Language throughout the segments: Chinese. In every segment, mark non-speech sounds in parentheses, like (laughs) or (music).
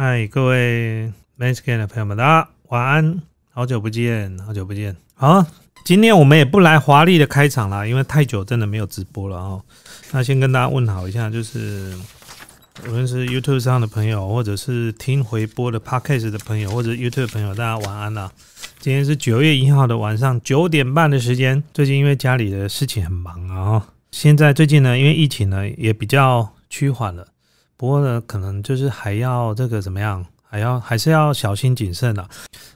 嗨，各位 ManScan 的朋友们，大家晚安，好久不见，好久不见。好，今天我们也不来华丽的开场了，因为太久真的没有直播了哦。那先跟大家问好一下，就是无论是 YouTube 上的朋友，或者是听回播的 Podcast 的朋友，或者 YouTube 朋友，大家晚安啦。今天是九月一号的晚上九点半的时间。最近因为家里的事情很忙啊，现在最近呢，因为疫情呢也比较趋缓了。不过呢，可能就是还要这个怎么样，还要还是要小心谨慎的。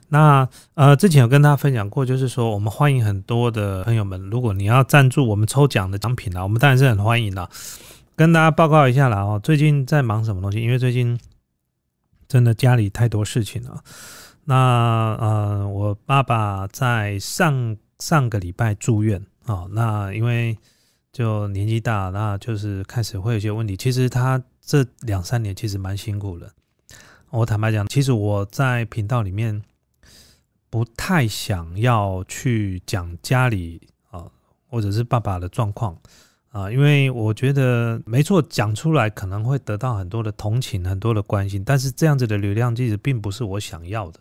那呃，之前有跟大家分享过，就是说我们欢迎很多的朋友们，如果你要赞助我们抽奖的奖品啊，我们当然是很欢迎的。跟大家报告一下啦哦，最近在忙什么东西？因为最近真的家里太多事情了。那呃，我爸爸在上上个礼拜住院啊，那因为就年纪大，那就是开始会有些问题。其实他。这两三年其实蛮辛苦的。我坦白讲，其实我在频道里面不太想要去讲家里啊，或者是爸爸的状况啊，因为我觉得没错，讲出来可能会得到很多的同情，很多的关心，但是这样子的流量其实并不是我想要的。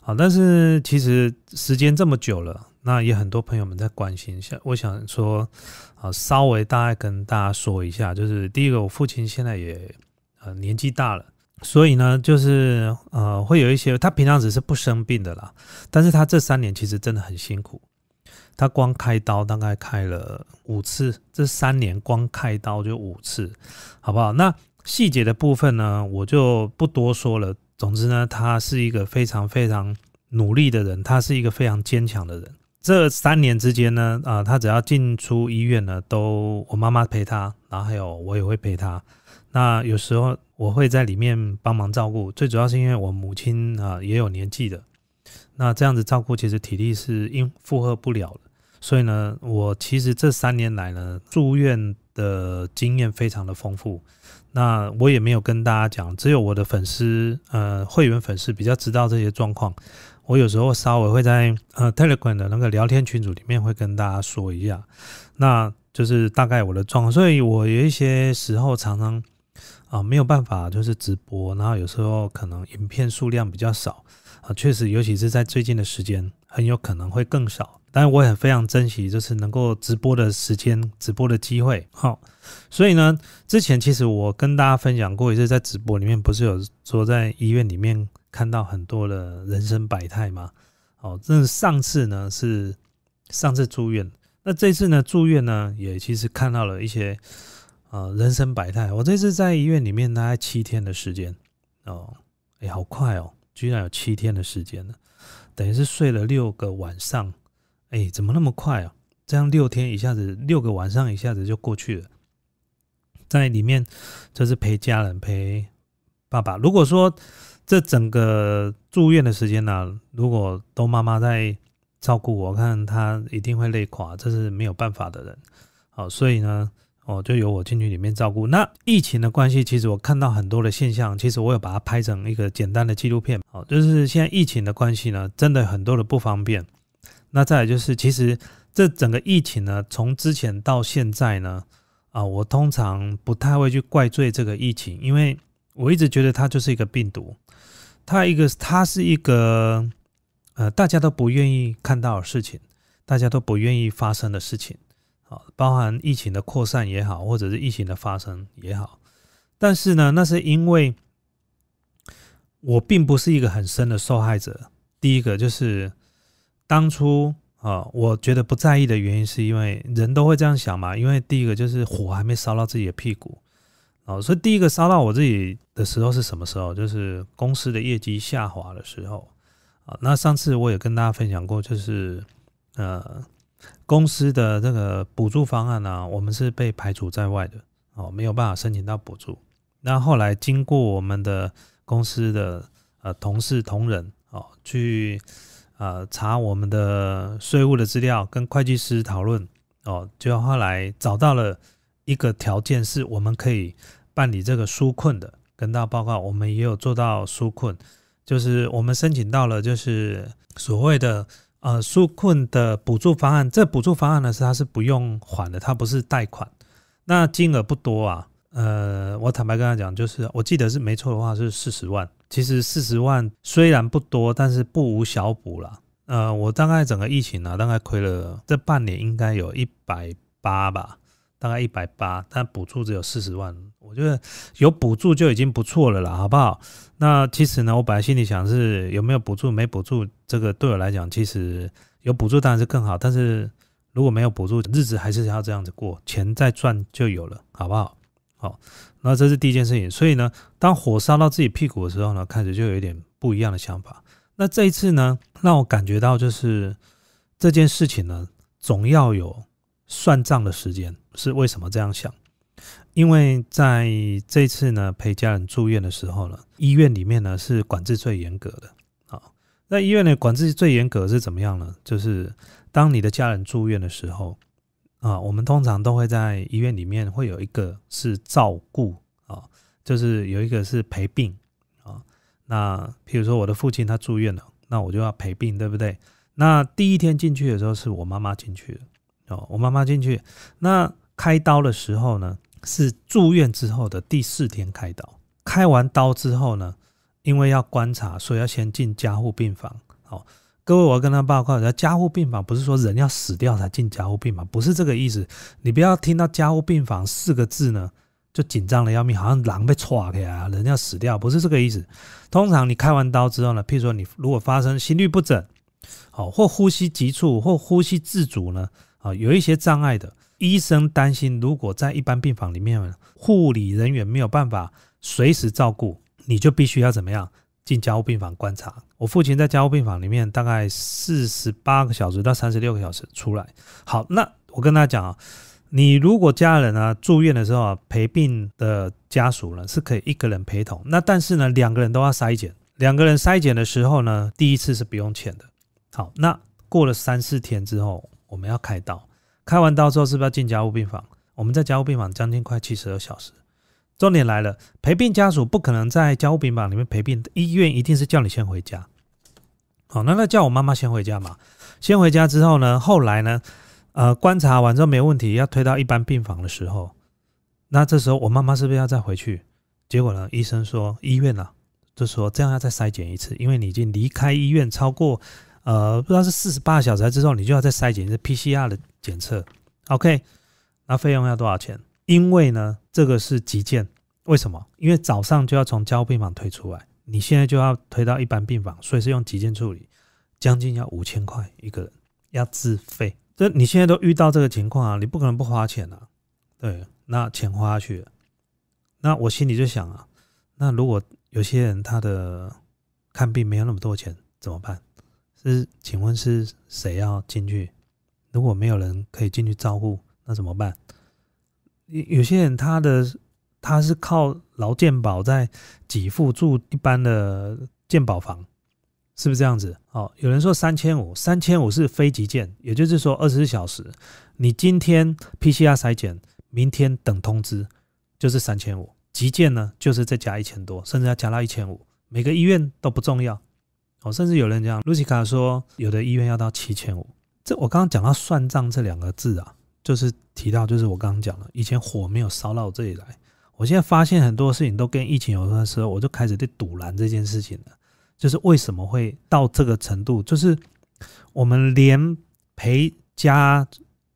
好，但是其实时间这么久了，那也很多朋友们在关心一，下，我想说。啊，稍微大概跟大家说一下，就是第一个，我父亲现在也呃年纪大了，所以呢，就是呃会有一些，他平常只是不生病的啦，但是他这三年其实真的很辛苦，他光开刀大概开了五次，这三年光开刀就五次，好不好？那细节的部分呢，我就不多说了。总之呢，他是一个非常非常努力的人，他是一个非常坚强的人。这三年之间呢，啊，他只要进出医院呢，都我妈妈陪他，然后还有我也会陪他。那有时候我会在里面帮忙照顾，最主要是因为我母亲啊也有年纪的，那这样子照顾其实体力是应负荷不了的。所以呢，我其实这三年来呢，住院的经验非常的丰富。那我也没有跟大家讲，只有我的粉丝呃会员粉丝比较知道这些状况。我有时候稍微会在呃 Telegram 的那个聊天群组里面会跟大家说一下，那就是大概我的状况，所以我有一些时候常常啊没有办法就是直播，然后有时候可能影片数量比较少啊，确实尤其是在最近的时间很有可能会更少，但是我也非常珍惜就是能够直播的时间、直播的机会。好，所以呢，之前其实我跟大家分享过，也是在直播里面不是有说在医院里面。看到很多的人生百态嘛，哦，这上次呢是上次住院，那这次呢住院呢也其实看到了一些呃人生百态。我这次在医院里面大概七天的时间哦，哎，好快哦，居然有七天的时间了，等于是睡了六个晚上，哎，怎么那么快啊？这样六天一下子六个晚上一下子就过去了，在里面就是陪家人陪爸爸。如果说这整个住院的时间呢，如果都妈妈在照顾，我看她一定会累垮，这是没有办法的人。好，所以呢，哦，就由我进去里面照顾。那疫情的关系，其实我看到很多的现象，其实我有把它拍成一个简单的纪录片。好，就是现在疫情的关系呢，真的很多的不方便。那再来就是，其实这整个疫情呢，从之前到现在呢，啊，我通常不太会去怪罪这个疫情，因为我一直觉得它就是一个病毒。它一个，它是一个，呃，大家都不愿意看到的事情，大家都不愿意发生的事情，啊，包含疫情的扩散也好，或者是疫情的发生也好，但是呢，那是因为我并不是一个很深的受害者。第一个就是当初啊，我觉得不在意的原因，是因为人都会这样想嘛，因为第一个就是火还没烧到自己的屁股。哦，所以第一个烧到我自己的时候是什么时候？就是公司的业绩下滑的时候啊。那上次我也跟大家分享过，就是呃，公司的这个补助方案呢，我们是被排除在外的哦，没有办法申请到补助。那后来经过我们的公司的呃同事同仁哦，去呃查我们的税务的资料，跟会计师讨论哦，就后来找到了一个条件，是我们可以。办理这个纾困的，跟大家报告，我们也有做到纾困，就是我们申请到了，就是所谓的呃纾困的补助方案。这补助方案呢是它是不用还的，它不是贷款，那金额不多啊，呃，我坦白跟他讲，就是我记得是没错的话是四十万。其实四十万虽然不多，但是不无小补啦。呃，我大概整个疫情呢，大概亏了这半年应该有一百八吧，大概一百八，但补助只有四十万。我觉得有补助就已经不错了啦，好不好？那其实呢，我本来心里想是有没有补助，没补助，这个对我来讲，其实有补助当然是更好，但是如果没有补助，日子还是要这样子过，钱再赚就有了，好不好？好，那这是第一件事情。所以呢，当火烧到自己屁股的时候呢，开始就有一点不一样的想法。那这一次呢，让我感觉到就是这件事情呢，总要有算账的时间。是为什么这样想？因为在这次呢陪家人住院的时候呢，医院里面呢是管制最严格的。好，那医院的管制最严格是怎么样呢？就是当你的家人住院的时候。啊，我们通常都会在医院里面会有一个是照顾啊，就是有一个是陪病啊。那譬如说我的父亲他住院了，那我就要陪病，对不对？那第一天进去的时候是我妈妈进去的哦，我妈妈进去。那开刀的时候呢，是住院之后的第四天开刀。开完刀之后呢，因为要观察，所以要先进加护病房。好。各位，我要跟他报告，要加护病房不是说人要死掉才进加护病房，不是这个意思。你不要听到加护病房四个字呢，就紧张的要命，好像狼被踹开啊，人要死掉，不是这个意思。通常你开完刀之后呢，譬如说你如果发生心律不整，好或呼吸急促或呼吸自主呢，啊有一些障碍的，医生担心如果在一般病房里面，护理人员没有办法随时照顾，你就必须要怎么样？进加护病房观察，我父亲在加护病房里面大概四十八个小时到三十六个小时出来。好，那我跟他讲啊，你如果家人啊住院的时候啊，陪病的家属呢是可以一个人陪同，那但是呢两个人都要筛检，两个人筛检的时候呢，第一次是不用钱的。好，那过了三四天之后，我们要开刀，开完刀之后是不是要进加护病房？我们在加护病房将近快七十二小时。重点来了，陪病家属不可能在家护病房里面陪病，医院一定是叫你先回家。好，那那叫我妈妈先回家嘛。先回家之后呢，后来呢，呃，观察完之后没问题，要推到一般病房的时候，那这时候我妈妈是不是要再回去？结果呢，医生说医院啊，就说这样要再筛检一次，因为你已经离开医院超过呃不知道是四十八小时之后，你就要再筛检一次 PCR 的检测。OK，那费用要多少钱？因为呢，这个是急件，为什么？因为早上就要从交病房推出来，你现在就要推到一般病房，所以是用急件处理，将近要五千块一个人，要自费。这你现在都遇到这个情况啊，你不可能不花钱啊。对，那钱花下去了，那我心里就想啊，那如果有些人他的看病没有那么多钱怎么办？是，请问是谁要进去？如果没有人可以进去照顾，那怎么办？有有些人他的他是靠劳健保在给付住一般的健保房，是不是这样子？哦，有人说三千五，三千五是非急件，也就是说二十四小时，你今天 PCR 筛检，明天等通知，就是三千五。急件呢，就是再加一千多，甚至要加到一千五。每个医院都不重要，哦，甚至有人讲，露西卡说有的医院要到七千五。这我刚刚讲到算账这两个字啊。就是提到，就是我刚刚讲了，以前火没有烧到这里来，我现在发现很多事情都跟疫情有关的时候，我就开始在堵拦这件事情了。就是为什么会到这个程度？就是我们连陪家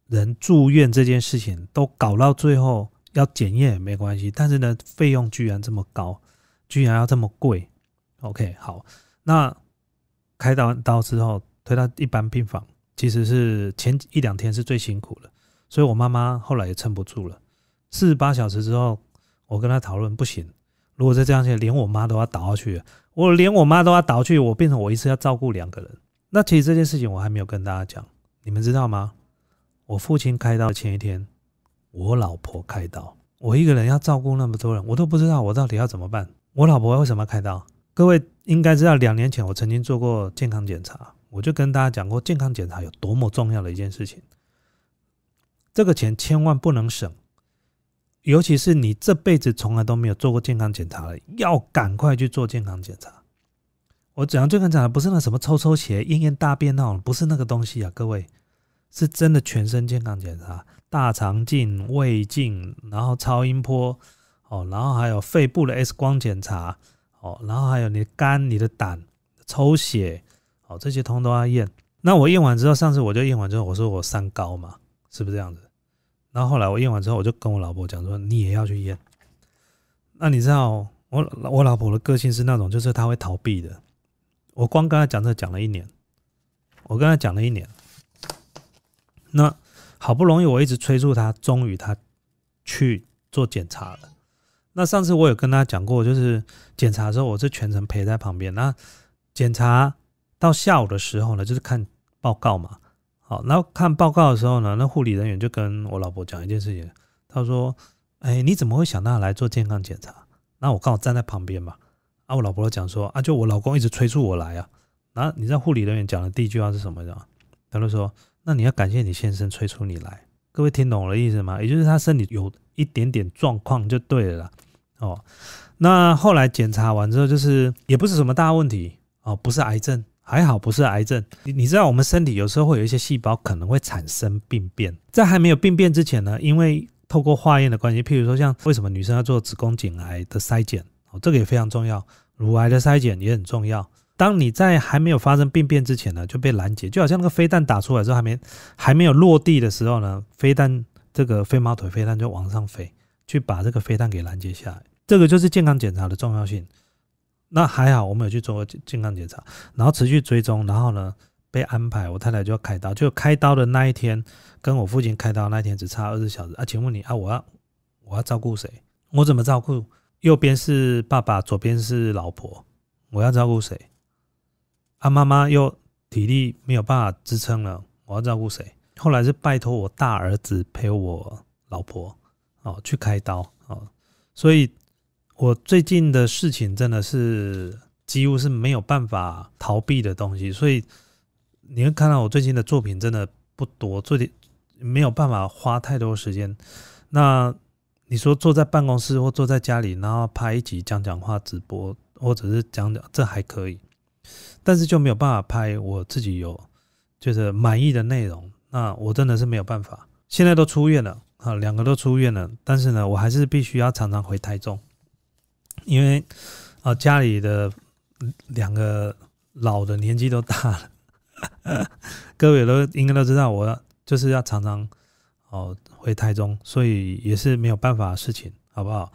人住院这件事情都搞到最后要检验也没关系，但是呢，费用居然这么高，居然要这么贵。OK，好，那开刀刀之后推到一般病房，其实是前一两天是最辛苦的。所以我妈妈后来也撑不住了，四十八小时之后，我跟她讨论不行，如果再这样下去，连我妈都要倒下去了，我连我妈都要倒去，我变成我一次要照顾两个人。那其实这件事情我还没有跟大家讲，你们知道吗？我父亲开刀前一天，我老婆开刀，我一个人要照顾那么多人，我都不知道我到底要怎么办。我老婆为什么要开刀？各位应该知道，两年前我曾经做过健康检查，我就跟大家讲过健康检查有多么重要的一件事情。这个钱千万不能省，尤其是你这辈子从来都没有做过健康检查了，要赶快去做健康检查。我讲健康检查不是那什么抽抽血、验验大便那种，不是那个东西啊，各位，是真的全身健康检查，大肠镜、胃镜，然后超音波，哦，然后还有肺部的 X 光检查，哦，然后还有你的肝、你的胆抽血，哦，这些通都要验。那我验完之后，上次我就验完之后，我说我三高嘛，是不是这样子？然后后来我验完之后，我就跟我老婆讲说，你也要去验。那你知道我我老婆的个性是那种，就是她会逃避的。我光跟她讲这讲了一年，我跟她讲了一年。那好不容易我一直催促她，终于她去做检查了。那上次我有跟他讲过，就是检查的时候我是全程陪在旁边。那检查到下午的时候呢，就是看报告嘛。好，然后看报告的时候呢，那护理人员就跟我老婆讲一件事情，他说。哎，你怎么会想到来做健康检查？那我刚好站在旁边嘛。啊，我老婆讲说啊，就我老公一直催促我来啊。然后你知道护理人员讲的第一句话是什么的？他就说：“那你要感谢你先生催促你来。”各位听懂我的意思吗？也就是他身体有一点点状况就对了啦。哦，那后来检查完之后，就是也不是什么大问题哦，不是癌症，还好不是癌症。你你知道我们身体有时候会有一些细胞可能会产生病变，在还没有病变之前呢，因为透过化验的关系，譬如说像为什么女生要做子宫颈癌的筛检，哦，这个也非常重要。乳癌的筛检也很重要。当你在还没有发生病变之前呢，就被拦截，就好像那个飞弹打出来之后还没还没有落地的时候呢，飞弹这个飞毛腿飞弹就往上飞，去把这个飞弹给拦截下来。这个就是健康检查的重要性。那还好，我们有去做健康检查，然后持续追踪，然后呢？被安排，我太太就要开刀，就开刀的那一天，跟我父亲开刀那一天只差二十小时啊！请问你啊，我要我要照顾谁？我怎么照顾？右边是爸爸，左边是老婆，我要照顾谁？啊，妈妈又体力没有办法支撑了，我要照顾谁？后来是拜托我大儿子陪我老婆哦去开刀哦，所以我最近的事情真的是几乎是没有办法逃避的东西，所以。你会看到我最近的作品真的不多，最近没有办法花太多时间。那你说坐在办公室或坐在家里，然后拍一集讲讲话直播，或者是讲讲，这还可以。但是就没有办法拍我自己有就是满意的内容。那我真的是没有办法。现在都出院了啊，两个都出院了，但是呢，我还是必须要常常回台中，因为啊家里的两个老的年纪都大了。(laughs) 各位都应该都知道，我就是要常常哦回台中，所以也是没有办法的事情，好不好？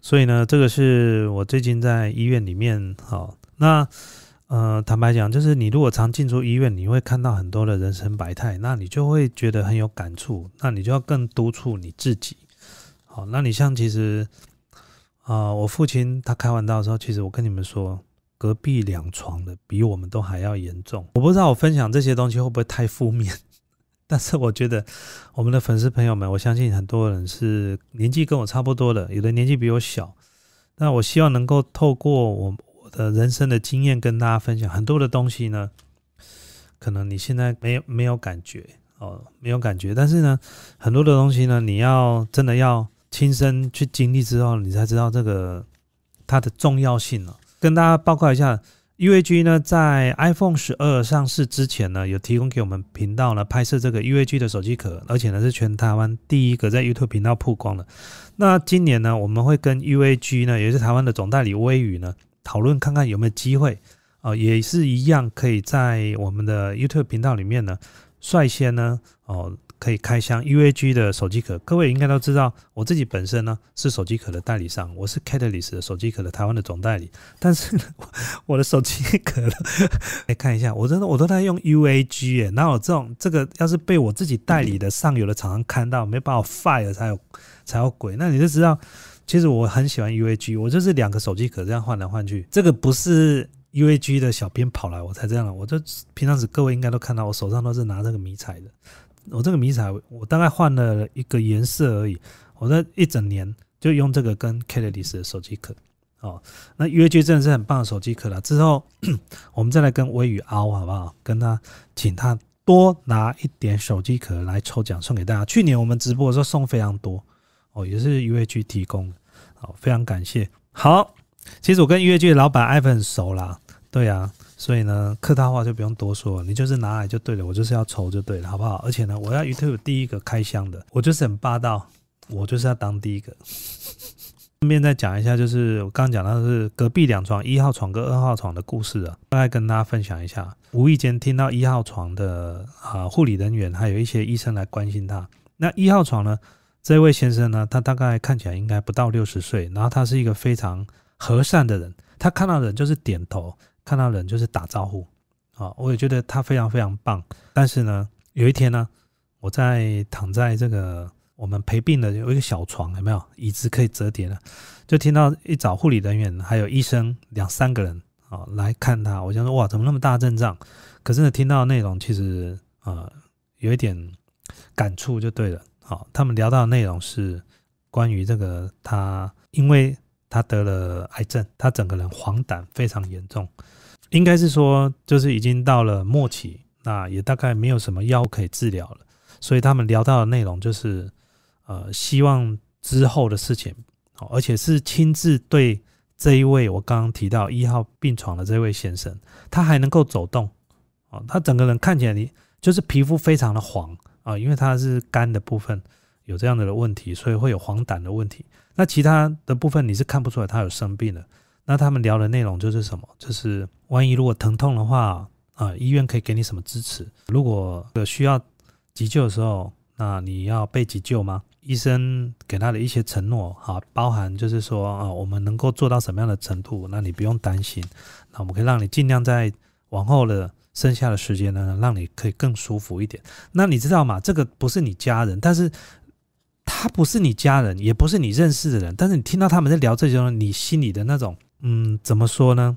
所以呢，这个是我最近在医院里面，好，那呃，坦白讲，就是你如果常进出医院，你会看到很多的人生百态，那你就会觉得很有感触，那你就要更督促你自己。好，那你像其实啊，我父亲他开完刀的时候，其实我跟你们说。隔壁两床的比我们都还要严重，我不知道我分享这些东西会不会太负面，(laughs) 但是我觉得我们的粉丝朋友们，我相信很多人是年纪跟我差不多的，有的年纪比我小，那我希望能够透过我我的人生的经验跟大家分享很多的东西呢，可能你现在没有没有感觉哦，没有感觉，但是呢，很多的东西呢，你要真的要亲身去经历之后，你才知道这个它的重要性了。跟大家报告一下，UAG 呢在 iPhone 十二上市之前呢，有提供给我们频道呢拍摄这个 UAG 的手机壳，而且呢是全台湾第一个在 YouTube 频道曝光的。那今年呢，我们会跟 UAG 呢，也是台湾的总代理微宇呢，讨论看看有没有机会啊，也是一样可以在我们的 YouTube 频道里面呢，率先呢，哦。可以开箱 UAG 的手机壳，各位应该都知道，我自己本身呢是手机壳的代理商，我是 Catalyst 的手机壳的台湾的总代理。但是我的手机壳，来 (laughs) 看一下，我真的我都在用 UAG 耶，哪有这种这个要是被我自己代理的上游的厂商看到，没把我 fire 才有才有鬼。那你就知道，其实我很喜欢 UAG，我就是两个手机壳这样换来换去，这个不是 UAG 的小编跑来我才这样的，我就平常时各位应该都看到，我手上都是拿这个迷彩的。我这个迷彩，我大概换了一个颜色而已。我这一整年就用这个跟 k a t l y 的手机壳。哦，那 UAG 真的是很棒的手机壳了。之后 (clears throat) 我们再来跟微雨凹好不好？跟他请他多拿一点手机壳来抽奖送给大家。去年我们直播的时候送非常多哦，也是 UAG 提供的。好，非常感谢。好，其实我跟 UAG 的老板 Ivan 熟啦。对啊。所以呢，客套话就不用多说，你就是拿来就对了，我就是要抽就对了，好不好？而且呢，我要 YouTube 第一个开箱的，我就是很霸道，我就是要当第一个。顺便再讲一下，就是我刚刚讲到的是隔壁两床一号床跟二号床的故事啊，大概跟大家分享一下。无意间听到一号床的啊护理人员还有一些医生来关心他。那一号床呢，这位先生呢，他大概看起来应该不到六十岁，然后他是一个非常和善的人，他看到人就是点头，看到人就是打招呼。啊，我也觉得他非常非常棒。但是呢，有一天呢，我在躺在这个我们陪病的有一个小床，有没有椅子可以折叠的？就听到一早护理人员还有医生两三个人啊来看他。我想说哇，怎么那么大阵仗？可是呢，听到内容其实啊有一点感触就对了。好，他们聊到的内容是关于这个他，因为他得了癌症，他整个人黄疸非常严重。应该是说，就是已经到了末期，那也大概没有什么药可以治疗了，所以他们聊到的内容就是，呃，希望之后的事情，而且是亲自对这一位我刚刚提到一号病床的这位先生，他还能够走动，哦，他整个人看起来你就是皮肤非常的黄啊，因为他是肝的部分有这样的问题，所以会有黄疸的问题，那其他的部分你是看不出来他有生病的。那他们聊的内容就是什么？就是万一如果疼痛的话啊，医院可以给你什么支持？如果有需要急救的时候，那你要被急救吗？医生给他的一些承诺，哈，包含就是说啊，我们能够做到什么样的程度？那你不用担心，那我们可以让你尽量在往后的剩下的时间呢，让你可以更舒服一点。那你知道吗？这个不是你家人，但是。他不是你家人，也不是你认识的人，但是你听到他们在聊这些，你心里的那种，嗯，怎么说呢？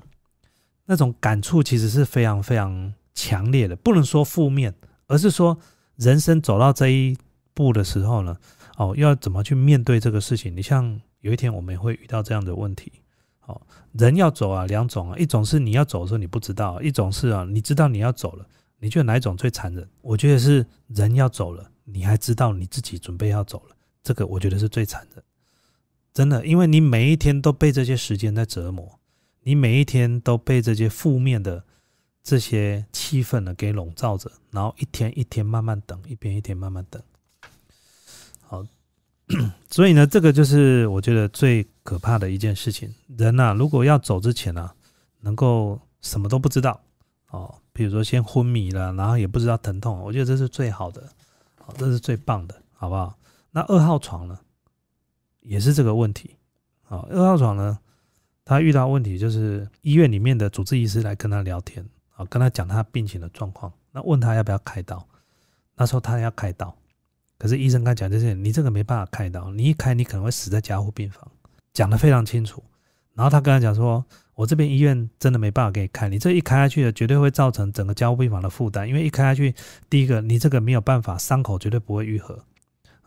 那种感触其实是非常非常强烈的，不能说负面，而是说人生走到这一步的时候呢，哦，要怎么去面对这个事情？你像有一天我们会遇到这样的问题，哦，人要走啊，两种啊，一种是你要走的时候你不知道，一种是啊，你知道你要走了，你觉得哪一种最残忍？我觉得是人要走了，你还知道你自己准备要走了。这个我觉得是最惨的，真的，因为你每一天都被这些时间在折磨，你每一天都被这些负面的这些气氛呢给笼罩着，然后一天一天慢慢等，一天一天慢慢等。好，(coughs) 所以呢，这个就是我觉得最可怕的一件事情。人呐，如果要走之前呢，能够什么都不知道哦，比如说先昏迷了，然后也不知道疼痛，我觉得这是最好的，好，这是最棒的，好不好？那二号床呢，也是这个问题啊。二号床呢，他遇到问题就是医院里面的主治医师来跟他聊天啊，跟他讲他病情的状况，那问他要不要开刀。那时候他要开刀，可是医生跟他讲就是，你这个没办法开刀，你一开你可能会死在加护病房，讲的非常清楚。然后他跟他讲说，我这边医院真的没办法给你开，你这一开下去的绝对会造成整个加护病房的负担，因为一开下去，第一个你这个没有办法，伤口绝对不会愈合。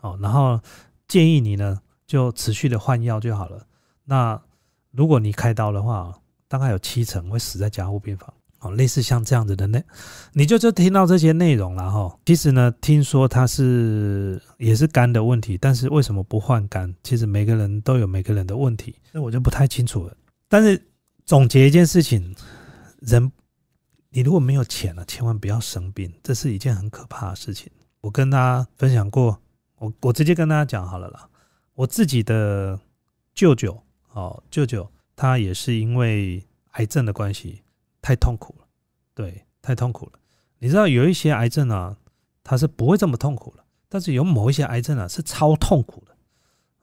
哦，然后建议你呢，就持续的换药就好了。那如果你开刀的话，大概有七成会死在加护病房。哦，类似像这样子的内，你就就听到这些内容了哈。其实呢，听说他是也是肝的问题，但是为什么不换肝？其实每个人都有每个人的问题，那我就不太清楚了。但是总结一件事情，人你如果没有钱了，千万不要生病，这是一件很可怕的事情。我跟大家分享过。我我直接跟大家讲好了啦，我自己的舅舅哦，舅舅他也是因为癌症的关系太痛苦了，对，太痛苦了。你知道有一些癌症啊，他是不会这么痛苦了，但是有某一些癌症啊是超痛苦的，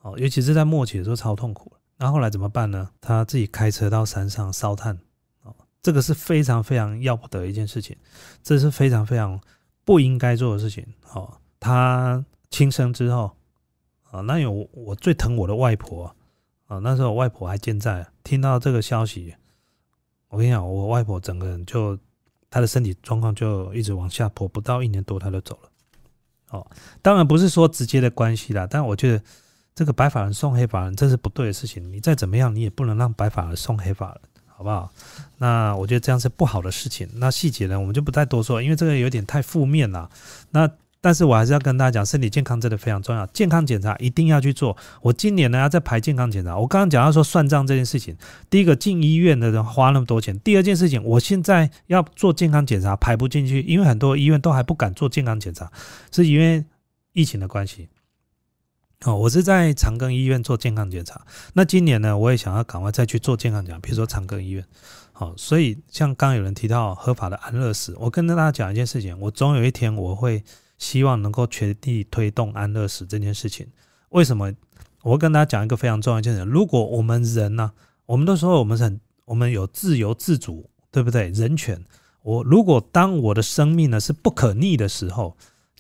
哦，尤其是在末期的时候超痛苦那后来怎么办呢？他自己开车到山上烧炭，哦，这个是非常非常要不得一件事情，这是非常非常不应该做的事情，哦，他。轻生之后，啊，那有我最疼我的外婆啊，那时候我外婆还健在，听到这个消息，我跟你讲，我外婆整个人就她的身体状况就一直往下坡，不到一年多她就走了。哦，当然不是说直接的关系啦，但我觉得这个白发人送黑发人这是不对的事情，你再怎么样你也不能让白发人送黑发人，好不好？那我觉得这样是不好的事情。那细节呢，我们就不再多说，因为这个有点太负面了。那但是我还是要跟大家讲，身体健康真的非常重要，健康检查一定要去做。我今年呢要再排健康检查。我刚刚讲到说算账这件事情，第一个进医院的人花那么多钱，第二件事情，我现在要做健康检查排不进去，因为很多医院都还不敢做健康检查，是因为疫情的关系。哦，我是在长庚医院做健康检查。那今年呢，我也想要赶快再去做健康检查，比如说长庚医院。好，所以像刚有人提到合法的安乐死，我跟大家讲一件事情，我总有一天我会希望能够全力推动安乐死这件事情。为什么？我跟大家讲一个非常重要一件事：如果我们人呢，我们都说我们很，我们有自由自主，对不对？人权。我如果当我的生命呢是不可逆的时候，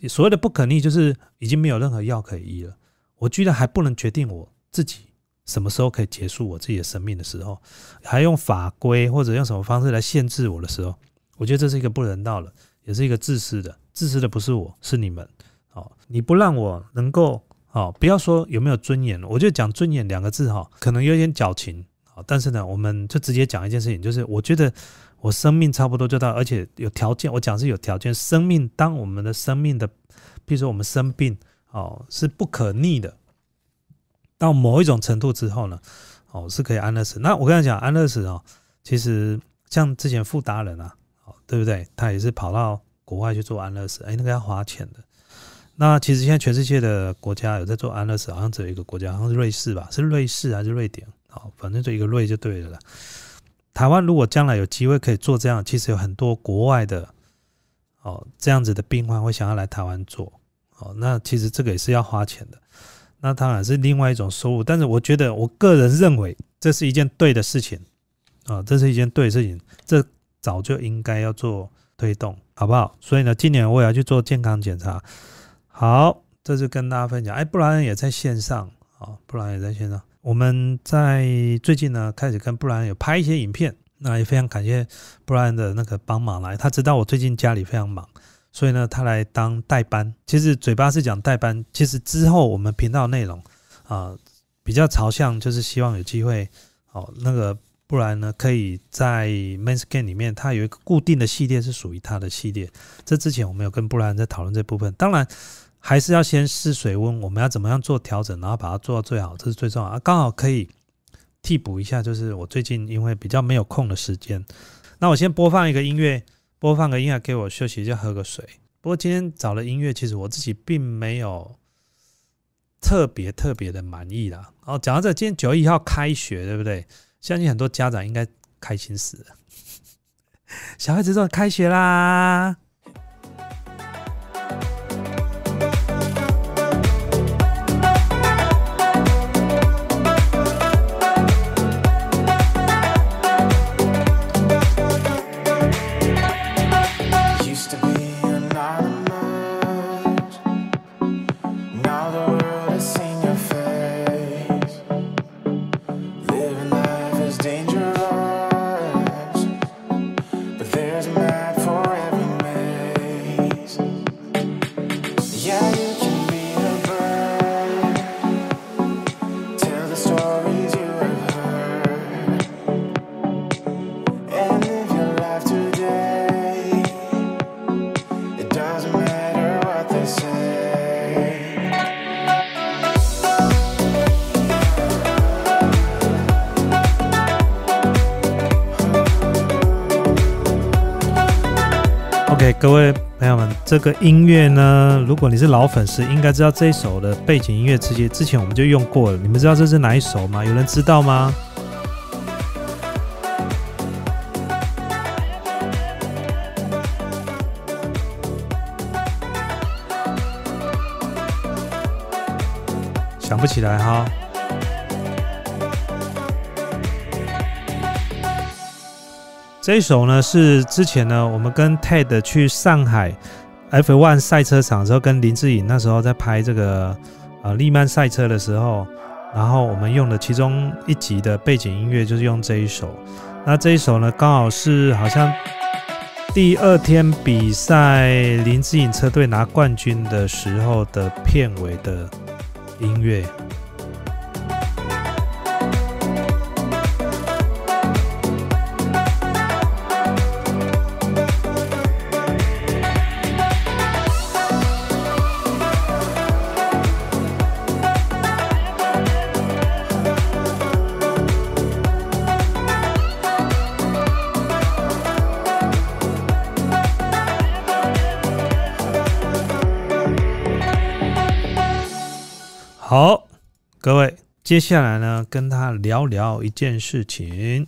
所谓的不可逆，就是已经没有任何药可以医了。我居然还不能决定我自己什么时候可以结束我自己的生命的时候，还用法规或者用什么方式来限制我的时候，我觉得这是一个不人道了，也是一个自私的。自私的不是我，是你们。哦，你不让我能够，哦，不要说有没有尊严，我就讲尊严两个字，哈，可能有点矫情。啊，但是呢，我们就直接讲一件事情，就是我觉得我生命差不多就到，而且有条件，我讲是有条件，生命当我们的生命的，比如说我们生病。哦，是不可逆的。到某一种程度之后呢，哦，是可以安乐死。那我跟你讲，安乐死哦，其实像之前傅达人啊，对不对？他也是跑到国外去做安乐死，哎，那个要花钱的。那其实现在全世界的国家有在做安乐死，好像只有一个国家，好像是瑞士吧？是瑞士还是瑞典？哦，反正就一个瑞就对了。台湾如果将来有机会可以做这样，其实有很多国外的哦这样子的病患会想要来台湾做。哦，那其实这个也是要花钱的，那当然是另外一种收入。但是我觉得，我个人认为这是一件对的事情啊，这是一件对的事情，这早就应该要做推动，好不好？所以呢，今年我也要去做健康检查。好，这是跟大家分享。哎，布莱恩也在线上啊，布莱恩也在线上。我们在最近呢，开始跟布莱恩有拍一些影片，那也非常感谢布莱恩的那个帮忙来，他知道我最近家里非常忙。所以呢，他来当代班。其实嘴巴是讲代班，其实之后我们频道内容啊，比较朝向就是希望有机会哦，那个不然呢，可以在 Main Scan 里面，它有一个固定的系列是属于它的系列。这之前我们有跟布兰在讨论这部分，当然还是要先试水温，我们要怎么样做调整，然后把它做到最好，这是最重要啊。刚好可以替补一下，就是我最近因为比较没有空的时间，那我先播放一个音乐。播放个音乐给我休息一下，喝个水。不过今天找的音乐，其实我自己并没有特别特别的满意啦。哦，讲到这，今天九月一号开学，对不对？相信很多家长应该开心死了，小孩子都开学啦。OK，各位朋友们，这个音乐呢，如果你是老粉丝，应该知道这一首的背景音乐，直接之前我们就用过了。你们知道这是哪一首吗？有人知道吗？想不起来哈。这一首呢是之前呢，我们跟 Ted 去上海 F1 赛车场的时候，跟林志颖那时候在拍这个呃利曼赛车的时候，然后我们用的其中一集的背景音乐就是用这一首。那这一首呢，刚好是好像第二天比赛林志颖车队拿冠军的时候的片尾的音乐。接下来呢，跟他聊聊一件事情。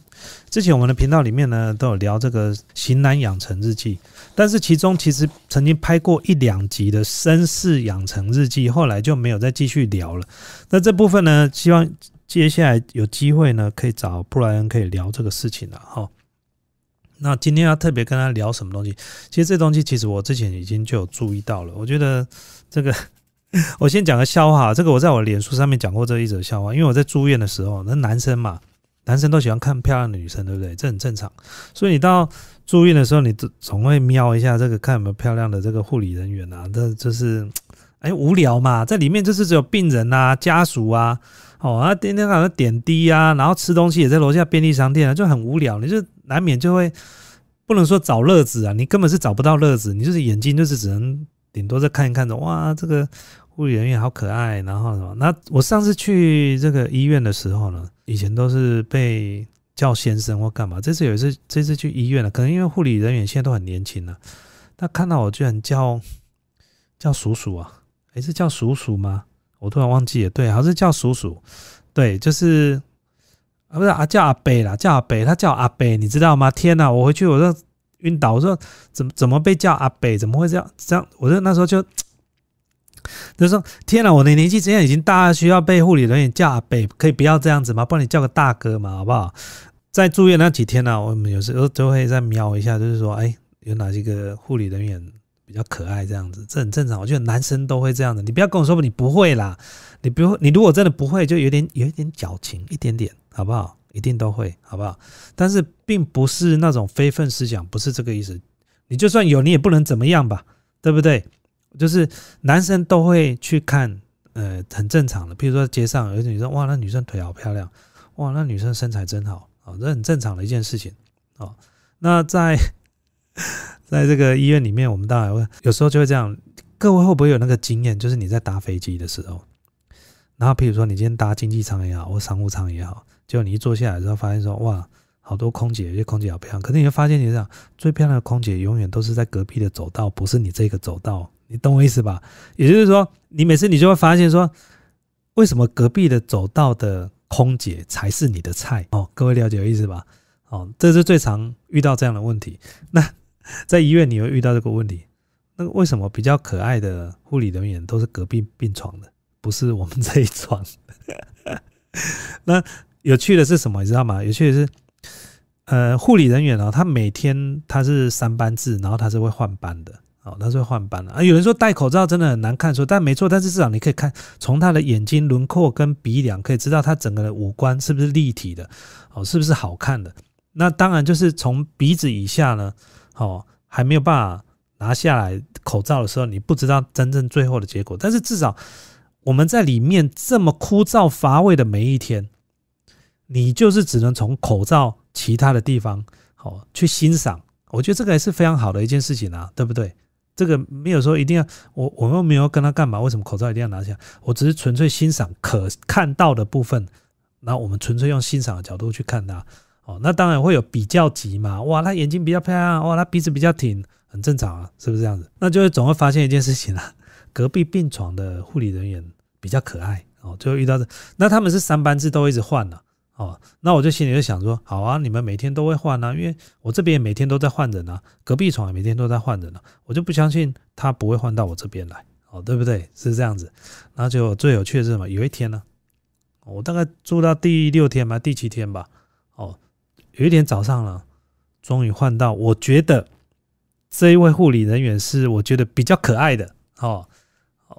之前我们的频道里面呢，都有聊这个型男养成日记，但是其中其实曾经拍过一两集的绅士养成日记，后来就没有再继续聊了。那这部分呢，希望接下来有机会呢，可以找布莱恩可以聊这个事情了哈。那今天要特别跟他聊什么东西？其实这东西其实我之前已经就有注意到了。我觉得这个，(laughs) 我先讲个笑话。这个我在我脸书上面讲过这一则笑话，因为我在住院的时候，那男生嘛，男生都喜欢看漂亮的女生，对不对？这很正常。所以你到住院的时候，你总会瞄一下这个，看有没有漂亮的这个护理人员啊。这就是，哎，无聊嘛，在里面就是只有病人啊、家属啊，哦，啊，天天好像点滴啊，然后吃东西也在楼下便利商店啊，就很无聊。你就。难免就会不能说找乐子啊，你根本是找不到乐子，你就是眼睛就是只能顶多再看一看的，哇，这个护理人员好可爱，然后什么？那我上次去这个医院的时候呢，以前都是被叫先生或干嘛，这次有一次这次去医院了，可能因为护理人员现在都很年轻了，他看到我居然叫叫叔叔啊，诶，是叫叔叔吗？我突然忘记了，对，好像是叫叔叔，对，就是。啊，不是啊，叫阿北啦，叫阿北，他叫阿北，你知道吗？天哪，我回去我就晕倒，我说怎么怎么被叫阿北，怎么会这样？这样，我就那时候就 (tsk) 就说天哪，我的年纪这样已经大，需要被护理人员叫阿北，可以不要这样子吗？帮你叫个大哥嘛，好不好？在住院那几天呢，我们有时候都会再瞄一下，就是说，哎，有哪几个护理人员比较可爱，这样子，这很正常。我觉得男生都会这样的，你不要跟我说你不会啦，你不，你如果真的不会，就有点有一点矫情，一点点。好不好？一定都会，好不好？但是并不是那种非分思想，不是这个意思。你就算有，你也不能怎么样吧，对不对？就是男生都会去看，呃，很正常的。比如说街上有女生，哇，那女生腿好漂亮，哇，那女生身材真好啊，这很正常的一件事情啊。那在 (laughs) 在这个医院里面，我们当然会有时候就会这样。各位会不会有那个经验？就是你在搭飞机的时候，然后，譬如说你今天搭经济舱也好，或商务舱也好。就你一坐下来之后，发现说哇，好多空姐，有些空姐好漂亮。可是你会发现，你这样最漂亮的空姐永远都是在隔壁的走道，不是你这个走道。你懂我意思吧？也就是说，你每次你就会发现说，为什么隔壁的走道的空姐才是你的菜？哦，各位了解我意思吧？哦，这是最常遇到这样的问题。那 (laughs) 在医院你会遇到这个问题，那为什么比较可爱的护理人员都是隔壁病床的，不是我们这一床？(laughs) 那？有趣的是什么？你知道吗？有趣的是，呃，护理人员啊，他每天他是三班制，然后他是会换班的，哦，他是会换班的啊。有人说戴口罩真的很难看，说但没错，但是至少你可以看从他的眼睛轮廓跟鼻梁，可以知道他整个的五官是不是立体的，哦，是不是好看的。那当然就是从鼻子以下呢，哦，还没有办法拿下来口罩的时候，你不知道真正最后的结果。但是至少我们在里面这么枯燥乏味的每一天。你就是只能从口罩其他的地方好去欣赏，我觉得这个也是非常好的一件事情啊，对不对？这个没有说一定要我我又没有跟他干嘛？为什么口罩一定要拿下？我只是纯粹欣赏可看到的部分，那我们纯粹用欣赏的角度去看他。哦，那当然会有比较级嘛，哇，他眼睛比较漂亮，哇，他鼻子比较挺，很正常啊，是不是这样子？那就会总会发现一件事情啊，隔壁病床的护理人员比较可爱哦，就会遇到这，那他们是三班制都一直换了。哦，那我就心里就想说，好啊，你们每天都会换啊，因为我这边每天都在换人啊，隔壁床也每天都在换人啊，我就不相信他不会换到我这边来，哦，对不对？是这样子。然后就最有趣的是什么？有一天呢，我大概住到第六天吧，第七天吧，哦，有一天早上了，终于换到，我觉得这一位护理人员是我觉得比较可爱的，哦，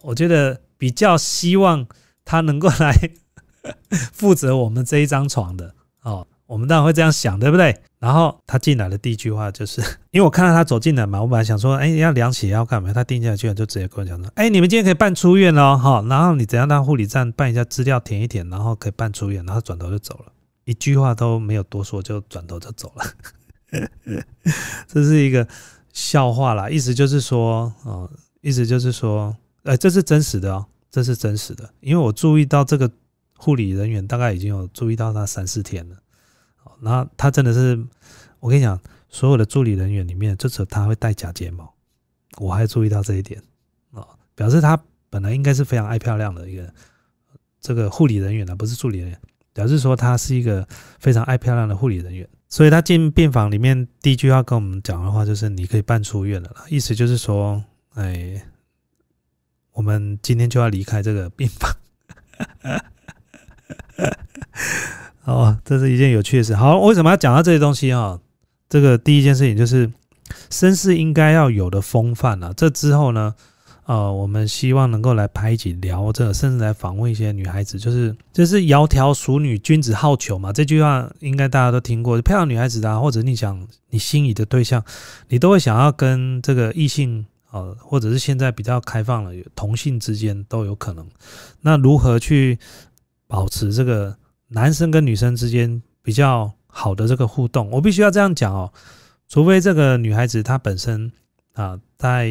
我觉得比较希望他能够来。(laughs) 负责我们这一张床的哦，我们当然会这样想，对不对？然后他进来的第一句话就是，(laughs) 因为我看到他走进来嘛，我本来想说，哎，要量血要干嘛？他定下来居然就直接跟我讲说，哎，你们今天可以办出院了哈，然后你怎样到护理站办一下资料填一填，然后可以办出院，然后转头就走了，一句话都没有多说就转头就走了。(laughs) 这是一个笑话啦，意思就是说，哦，意思就是说，呃，这是真实的哦，这是真实的，因为我注意到这个。护理人员大概已经有注意到他三四天了，然后他真的是，我跟你讲，所有的助理人员里面，就只有他会戴假睫毛，我还注意到这一点啊，表示他本来应该是非常爱漂亮的一个，这个护理人员呢，不是助理人员，表示说他是一个非常爱漂亮的护理人员。所以他进病房里面第一句话跟我们讲的话就是：“你可以办出院了啦。”意思就是说，哎，我们今天就要离开这个病房。(laughs) 哦，这是一件有趣的事。好，为什么要讲到这些东西啊？这个第一件事情就是绅士应该要有的风范啊。这之后呢？呃，我们希望能够来拍一集聊这，甚至来访问一些女孩子，就是就是“窈窕淑女，君子好逑”嘛。这句话应该大家都听过。漂亮女孩子啊，或者你想你心仪的对象，你都会想要跟这个异性呃，或者是现在比较开放了，同性之间都有可能。那如何去保持这个男生跟女生之间比较好的这个互动？我必须要这样讲哦，除非这个女孩子她本身啊，在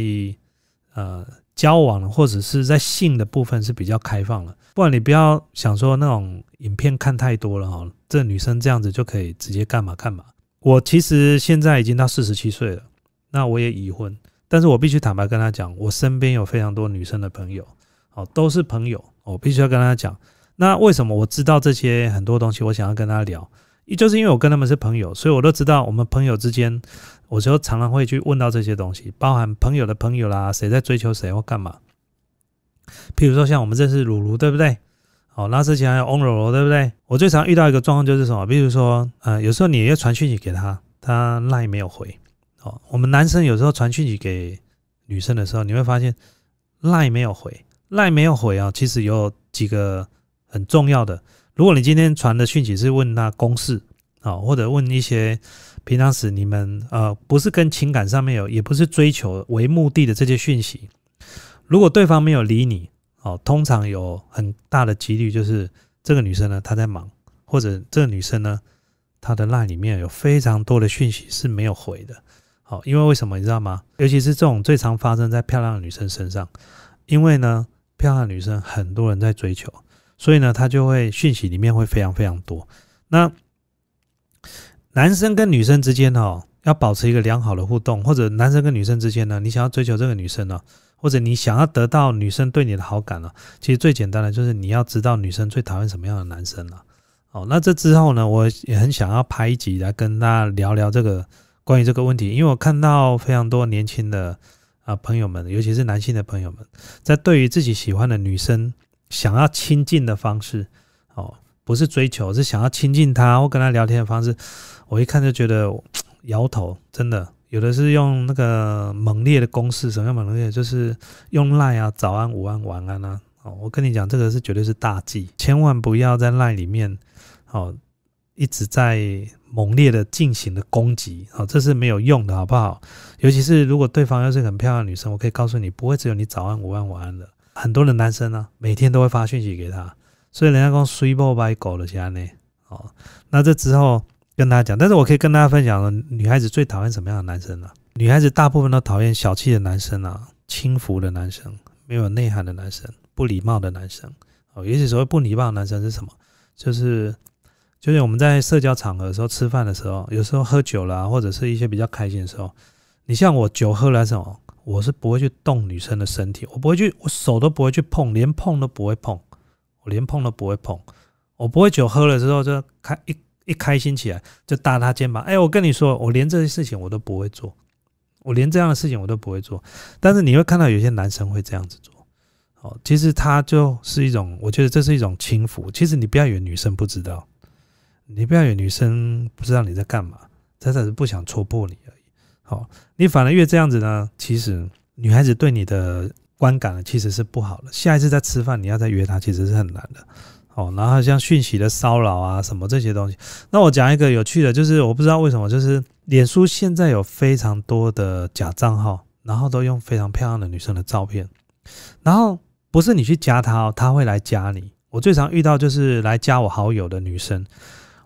呃。交往或者是在性的部分是比较开放了，不然你不要想说那种影片看太多了哈，这女生这样子就可以直接干嘛干嘛。我其实现在已经到四十七岁了，那我也已婚，但是我必须坦白跟他讲，我身边有非常多女生的朋友，哦，都是朋友，我必须要跟他讲。那为什么我知道这些很多东西，我想要跟他聊，也就是因为我跟他们是朋友，所以我都知道我们朋友之间。我就常常会去问到这些东西，包含朋友的朋友啦，谁在追求谁或干嘛。譬如说，像我们认识鲁鲁，对不对？哦，那之前还有翁柔柔，对不对？我最常遇到一个状况就是什么？比如说，呃，有时候你要传讯息给他，他赖没有回。哦，我们男生有时候传讯息给女生的时候，你会发现赖没有回，赖没有回啊。其实有几个很重要的，如果你今天传的讯息是问他公事啊，或者问一些。平常时你们呃不是跟情感上面有，也不是追求为目的的这些讯息，如果对方没有理你，哦，通常有很大的几率就是这个女生呢她在忙，或者这个女生呢她的 line 里面有非常多的讯息是没有回的，好，因为为什么你知道吗？尤其是这种最常发生在漂亮的女生身上，因为呢漂亮的女生很多人在追求，所以呢他就会讯息里面会非常非常多，那。男生跟女生之间哦，要保持一个良好的互动，或者男生跟女生之间呢，你想要追求这个女生呢，或者你想要得到女生对你的好感呢，其实最简单的就是你要知道女生最讨厌什么样的男生了。哦，那这之后呢，我也很想要拍一集来跟大家聊聊这个关于这个问题，因为我看到非常多年轻的啊朋友们，尤其是男性的朋友们，在对于自己喜欢的女生想要亲近的方式，哦，不是追求，是想要亲近她或跟她聊天的方式。我一看就觉得 (tsk) 摇头，真的有的是用那个猛烈的攻势，什么样猛烈？就是用赖啊，早安、午安、晚安啊。哦，我跟你讲，这个是绝对是大忌，千万不要在赖里面哦一直在猛烈的进行的攻击，哦，这是没有用的，好不好？尤其是如果对方又是很漂亮的女生，我可以告诉你，不会只有你早安、午安、晚安的，很多的男生呢，每天都会发讯息给她，所以人家讲 three b by 狗了，现在呢，哦，那这之后。跟大家讲，但是我可以跟大家分享，女孩子最讨厌什么样的男生呢？女孩子大部分都讨厌小气的男生啊，轻浮的男生，没有内涵的男生，不礼貌的男生。哦，也许所谓不礼貌的男生是什么？就是就是我们在社交场合的时候，吃饭的时候，有时候喝酒啦，或者是一些比较开心的时候，你像我酒喝了什么，我是不会去动女生的身体，我不会去，我手都不会去碰，连碰都不会碰，我连碰都不会碰，我不会酒喝了之后就开一。一开心起来就搭他肩膀，哎，我跟你说，我连这些事情我都不会做，我连这样的事情我都不会做。但是你会看到有些男生会这样子做，哦，其实他就是一种，我觉得这是一种轻浮。其实你不要以为女生不知道，你不要以为女生不知道你在干嘛，她只是不想戳破你而已。哦，你反而越这样子呢，其实女孩子对你的观感其实是不好的。下一次再吃饭，你要再约她，其实是很难的。哦，然后像讯息的骚扰啊，什么这些东西。那我讲一个有趣的，就是我不知道为什么，就是脸书现在有非常多的假账号，然后都用非常漂亮的女生的照片，然后不是你去加她哦，她会来加你。我最常遇到就是来加我好友的女生，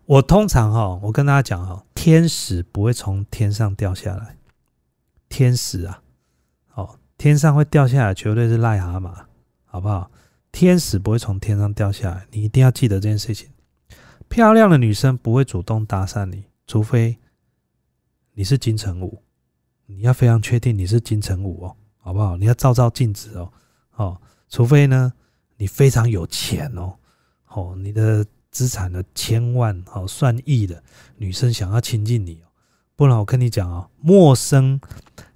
我通常哈，我跟大家讲哈，天使不会从天上掉下来，天使啊，哦，天上会掉下来绝对是癞蛤蟆，好不好？天使不会从天上掉下来，你一定要记得这件事情。漂亮的女生不会主动搭讪你，除非你是金城武，你要非常确定你是金城武哦，好不好？你要照照镜子哦，哦，除非呢你非常有钱哦，哦，你的资产的千万哦算亿的女生想要亲近你哦，不然我跟你讲哦，陌生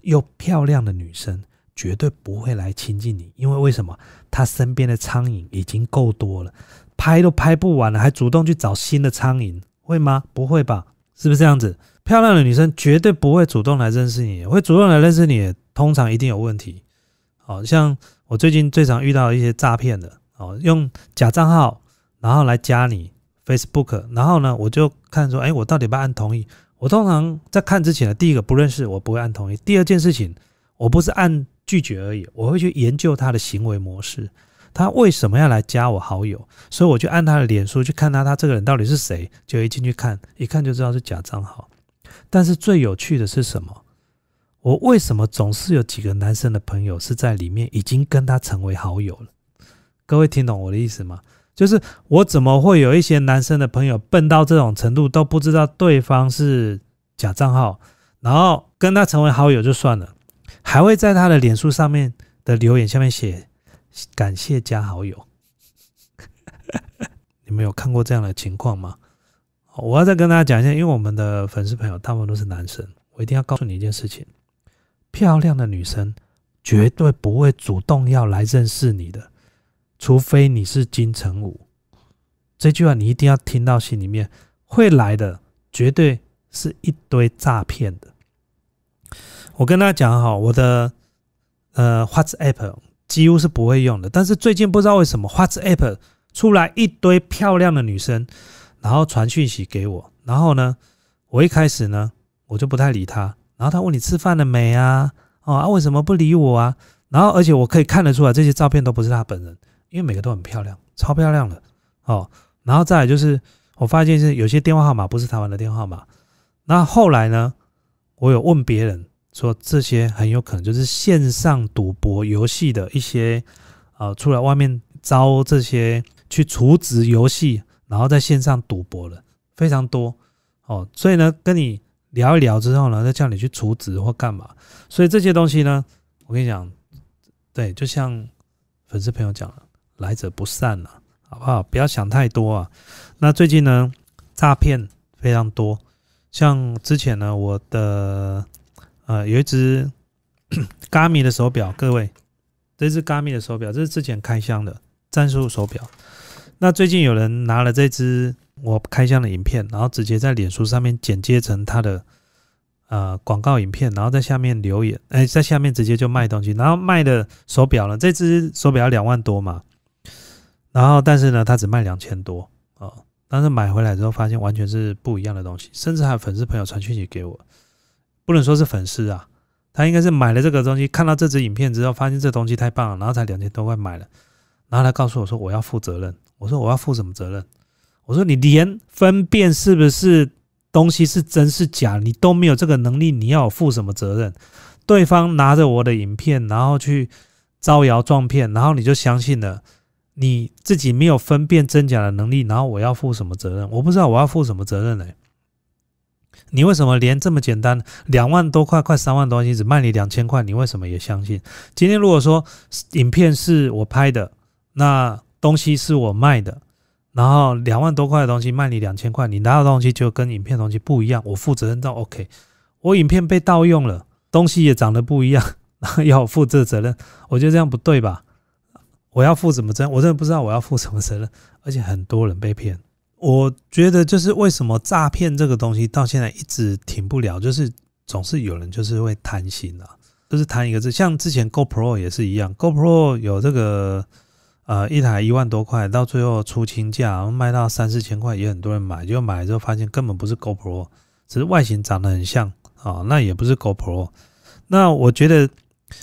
又漂亮的女生绝对不会来亲近你，因为为什么？她身边的苍蝇已经够多了，拍都拍不完了，还主动去找新的苍蝇，会吗？不会吧？是不是这样子？漂亮的女生绝对不会主动来认识你，会主动来认识你，通常一定有问题。好像我最近最常遇到一些诈骗的，哦，用假账号，然后来加你 Facebook，然后呢，我就看说，哎，我到底要不要按同意？我通常在看之前呢，第一个不认识，我不会按同意；第二件事情，我不是按拒绝而已，我会去研究他的行为模式。他为什么要来加我好友？所以我就按他的脸书去看他，他这个人到底是谁？就一进去看，一看就知道是假账号。但是最有趣的是什么？我为什么总是有几个男生的朋友是在里面已经跟他成为好友了？各位听懂我的意思吗？就是我怎么会有一些男生的朋友笨到这种程度都不知道对方是假账号，然后跟他成为好友就算了，还会在他的脸书上面的留言下面写。感谢加好友，(laughs) 你们有看过这样的情况吗？我要再跟大家讲一下，因为我们的粉丝朋友大部分都是男生，我一定要告诉你一件事情：漂亮的女生绝对不会主动要来认识你的，除非你是金城武。这句话你一定要听到心里面，会来的绝对是一堆诈骗的。我跟大家讲哈，我的呃，WhatsApp。几乎是不会用的，但是最近不知道为什么，WhatsApp 出来一堆漂亮的女生，然后传讯息给我，然后呢，我一开始呢，我就不太理她，然后她问你吃饭了没啊？哦啊，为什么不理我啊？然后而且我可以看得出来，这些照片都不是她本人，因为每个都很漂亮，超漂亮的哦。然后再来就是，我发现是有些电话号码不是台湾的电话号码。那后来呢，我有问别人。说这些很有可能就是线上赌博游戏的一些，呃，出来外面招这些去储值游戏，然后在线上赌博的非常多哦。所以呢，跟你聊一聊之后呢，再叫你去储值或干嘛。所以这些东西呢，我跟你讲，对，就像粉丝朋友讲了，来者不善啊，好不好？不要想太多啊。那最近呢，诈骗非常多，像之前呢，我的。呃，有一只 (coughs) Gami 的手表，各位，这只 Gami 的手表，这是之前开箱的战术手表。那最近有人拿了这只我开箱的影片，然后直接在脸书上面剪接成他的呃广告影片，然后在下面留言，哎，在下面直接就卖东西，然后卖的手表呢，这只手表要两万多嘛，然后但是呢，他只卖两千多啊，但是买回来之后发现完全是不一样的东西，甚至还有粉丝朋友传讯息给我。不能说是粉丝啊，他应该是买了这个东西，看到这支影片之后，发现这东西太棒了，然后才两千多块买了，然后他告诉我说我要负责任。我说我要负什么责任？我说你连分辨是不是东西是真是假，你都没有这个能力，你要负什么责任？对方拿着我的影片，然后去招摇撞骗，然后你就相信了，你自己没有分辨真假的能力，然后我要负什么责任？我不知道我要负什么责任呢？你为什么连这么简单两万多块、快三万东西只卖你两千块？你为什么也相信？今天如果说影片是我拍的，那东西是我卖的，然后两万多块的东西卖你两千块，你拿到东西就跟影片东西不一样，我负责任到 OK。我影片被盗用了，东西也长得不一样，然后要负这责任，我觉得这样不对吧？我要负什么责任？我真的不知道我要负什么责任，而且很多人被骗。我觉得就是为什么诈骗这个东西到现在一直停不了，就是总是有人就是会贪心啊，就是贪一个字。像之前 GoPro 也是一样，GoPro 有这个呃一台一万多块，到最后出清价卖到三四千块，也很多人买，就买了之后发现根本不是 GoPro，只是外形长得很像啊，那也不是 GoPro。那我觉得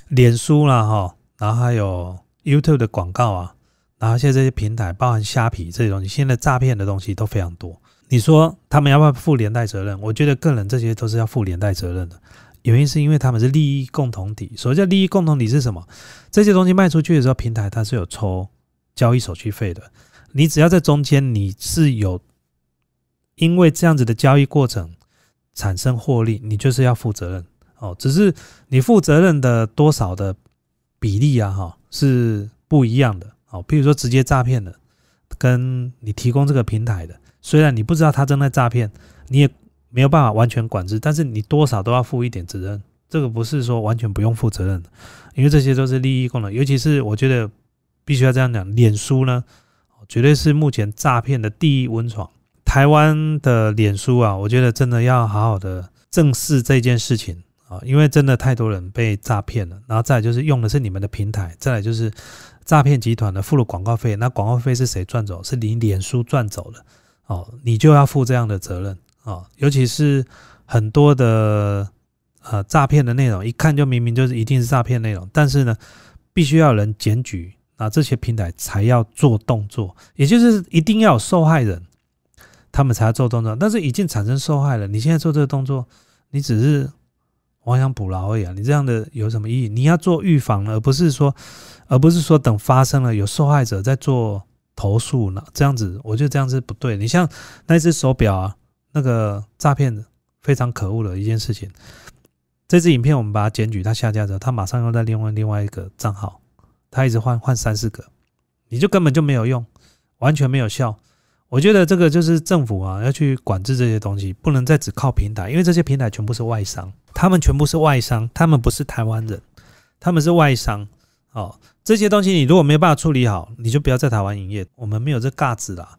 脸书啦哈，然后还有 YouTube 的广告啊。然后现在这些平台，包含虾皮这些东西，现在诈骗的东西都非常多。你说他们要不要负连带责任？我觉得个人这些都是要负连带责任的。原因是因为他们是利益共同体。所谓叫利益共同体是什么？这些东西卖出去的时候，平台它是有抽交易手续费的。你只要在中间，你是有因为这样子的交易过程产生获利，你就是要负责任哦。只是你负责任的多少的比例啊，哈，是不一样的。哦，譬如说直接诈骗的，跟你提供这个平台的，虽然你不知道他正在诈骗，你也没有办法完全管制，但是你多少都要负一点责任。这个不是说完全不用负责任的，因为这些都是利益功能，尤其是我觉得必须要这样讲，脸书呢，绝对是目前诈骗的第一温床。台湾的脸书啊，我觉得真的要好好的正视这件事情啊，因为真的太多人被诈骗了。然后再就是用的是你们的平台，再来就是诈骗集团的付了广告费，那广告费是谁赚走？是你脸书赚走了哦，你就要负这样的责任啊，尤其是很多的。呃，诈骗的内容一看就明明就是一定是诈骗内容，但是呢，必须要人检举啊，这些平台才要做动作，也就是一定要有受害人，他们才要做动作。但是已经产生受害了，你现在做这个动作，你只是亡羊补牢而已啊！你这样的有什么意义？你要做预防，而不是说，而不是说等发生了有受害者在做投诉呢？这样子，我觉得这样子不对。你像那只手表啊，那个诈骗非常可恶的一件事情。这支影片我们把它检举，它下架之后，它马上又在另外另外一个账号，它一直换换三四个，你就根本就没有用，完全没有效。我觉得这个就是政府啊要去管制这些东西，不能再只靠平台，因为这些平台全部是外商，他们全部是外商，他们不是台湾人，他们是外商。哦，这些东西你如果没有办法处理好，你就不要在台湾营业，我们没有这架子啦。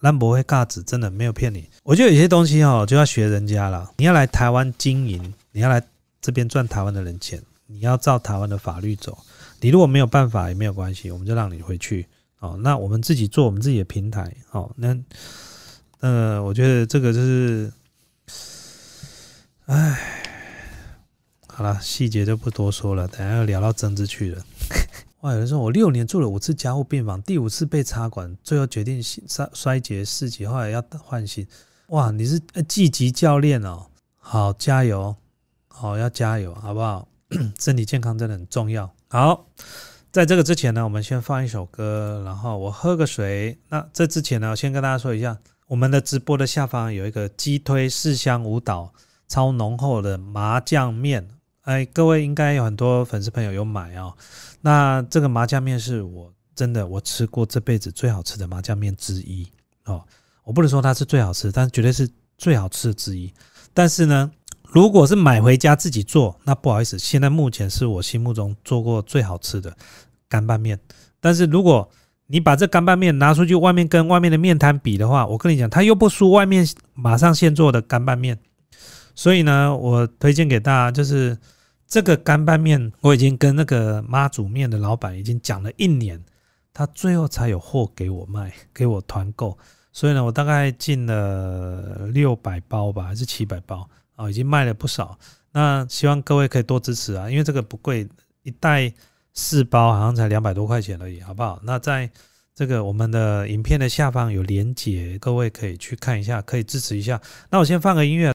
兰博会尬子，真的没有骗你。我觉得有些东西哈，就要学人家了。你要来台湾经营，你要来这边赚台湾的人钱，你要照台湾的法律走。你如果没有办法也没有关系，我们就让你回去哦。那我们自己做我们自己的平台哦。那呃，我觉得这个就是，哎，好了，细节就不多说了，等下要聊到政治去了。(laughs) 哇！有人说我六年做了五次加护病房，第五次被插管，最后决定衰衰竭四级，后来要换心。哇！你是积极教练哦，好加油，好要加油，好不好？(clears throat) 身体健康真的很重要。好，在这个之前呢，我们先放一首歌，然后我喝个水。那这之前呢，先跟大家说一下，我们的直播的下方有一个鸡推四香舞蹈，超浓厚的麻酱面。哎，各位应该有很多粉丝朋友有买哦。那这个麻酱面是我真的我吃过这辈子最好吃的麻酱面之一哦，我不能说它是最好吃，但绝对是最好吃的之一。但是呢，如果是买回家自己做，那不好意思，现在目前是我心目中做过最好吃的干拌面。但是如果你把这干拌面拿出去外面跟外面的面摊比的话，我跟你讲，它又不输外面马上现做的干拌面。所以呢，我推荐给大家就是。这个干拌面我已经跟那个妈祖面的老板已经讲了一年，他最后才有货给我卖，给我团购。所以呢，我大概进了六百包吧，还是七百包哦，已经卖了不少。那希望各位可以多支持啊，因为这个不贵，一袋四包好像才两百多块钱而已，好不好？那在这个我们的影片的下方有连接，各位可以去看一下，可以支持一下。那我先放个音乐。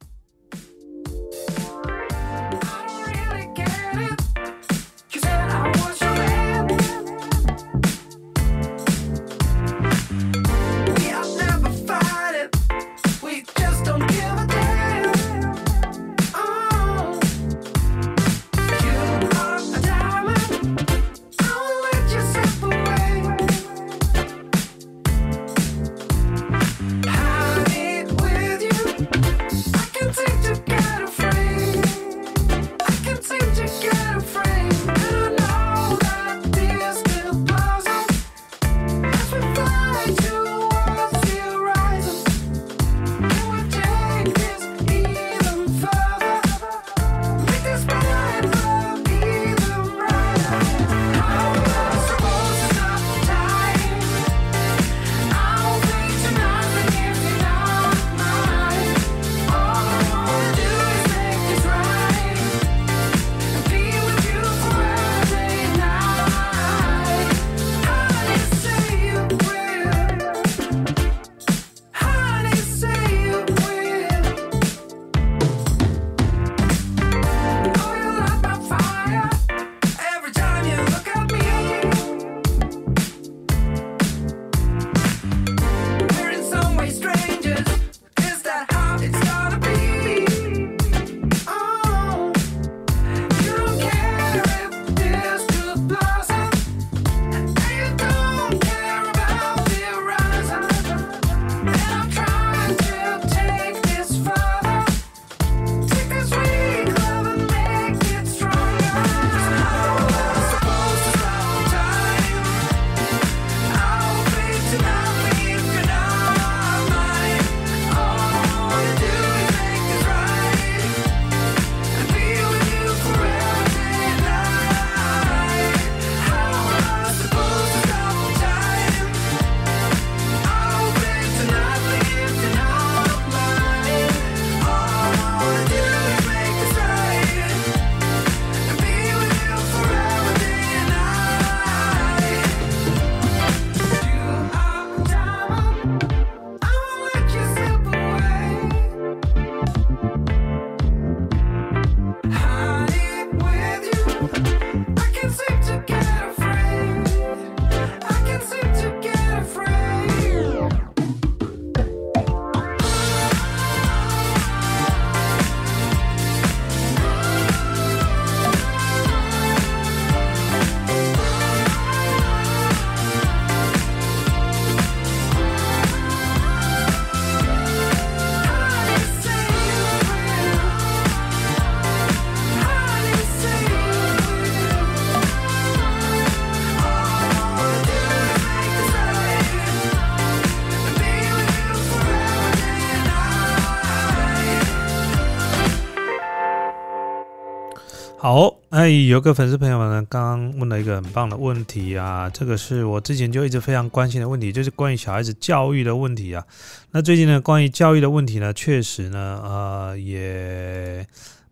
好，哎，有个粉丝朋友们呢，刚刚问了一个很棒的问题啊，这个是我之前就一直非常关心的问题，就是关于小孩子教育的问题啊。那最近呢，关于教育的问题呢，确实呢，呃，也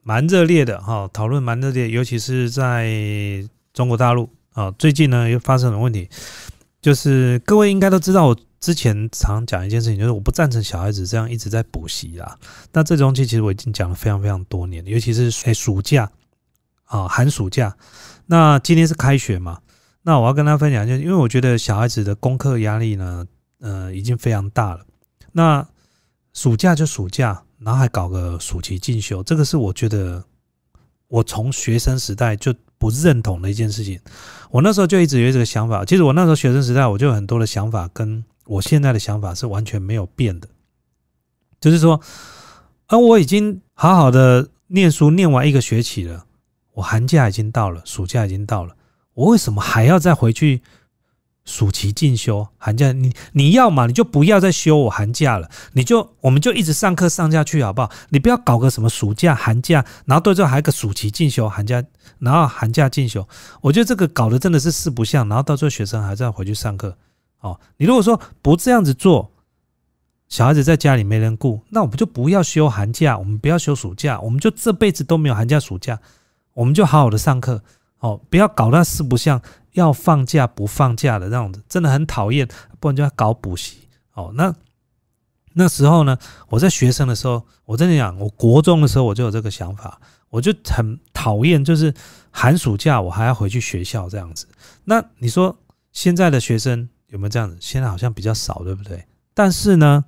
蛮热烈的哈，讨论蛮热烈，尤其是在中国大陆啊，最近呢又发生了问题，就是各位应该都知道，我之前常讲一件事情，就是我不赞成小孩子这样一直在补习啦。那这东西其实我已经讲了非常非常多年，尤其是哎暑假。啊，寒暑假，那今天是开学嘛？那我要跟他分享，就因为我觉得小孩子的功课压力呢，呃，已经非常大了。那暑假就暑假，然后还搞个暑期进修，这个是我觉得我从学生时代就不认同的一件事情。我那时候就一直有这个想法，其实我那时候学生时代我就有很多的想法，跟我现在的想法是完全没有变的。就是说，啊我已经好好的念书念完一个学期了。我寒假已经到了，暑假已经到了，我为什么还要再回去暑期进修？寒假你你要嘛，你就不要再休我寒假了，你就我们就一直上课上下去好不好？你不要搞个什么暑假寒假，然后到最后还有个暑期进修，寒假然后寒假进修，我觉得这个搞得真的是四不像，然后到最后学生还是要回去上课。哦，你如果说不这样子做，小孩子在家里没人顾，那我们就不要休寒假，我们不要休暑假，我们就这辈子都没有寒假暑假。我们就好好的上课，哦，不要搞那四不像，要放假不放假的这样子，真的很讨厌。不然就要搞补习，哦，那那时候呢，我在学生的时候，我真的讲，我国中的时候我就有这个想法，我就很讨厌，就是寒暑假我还要回去学校这样子。那你说现在的学生有没有这样子？现在好像比较少，对不对？但是呢，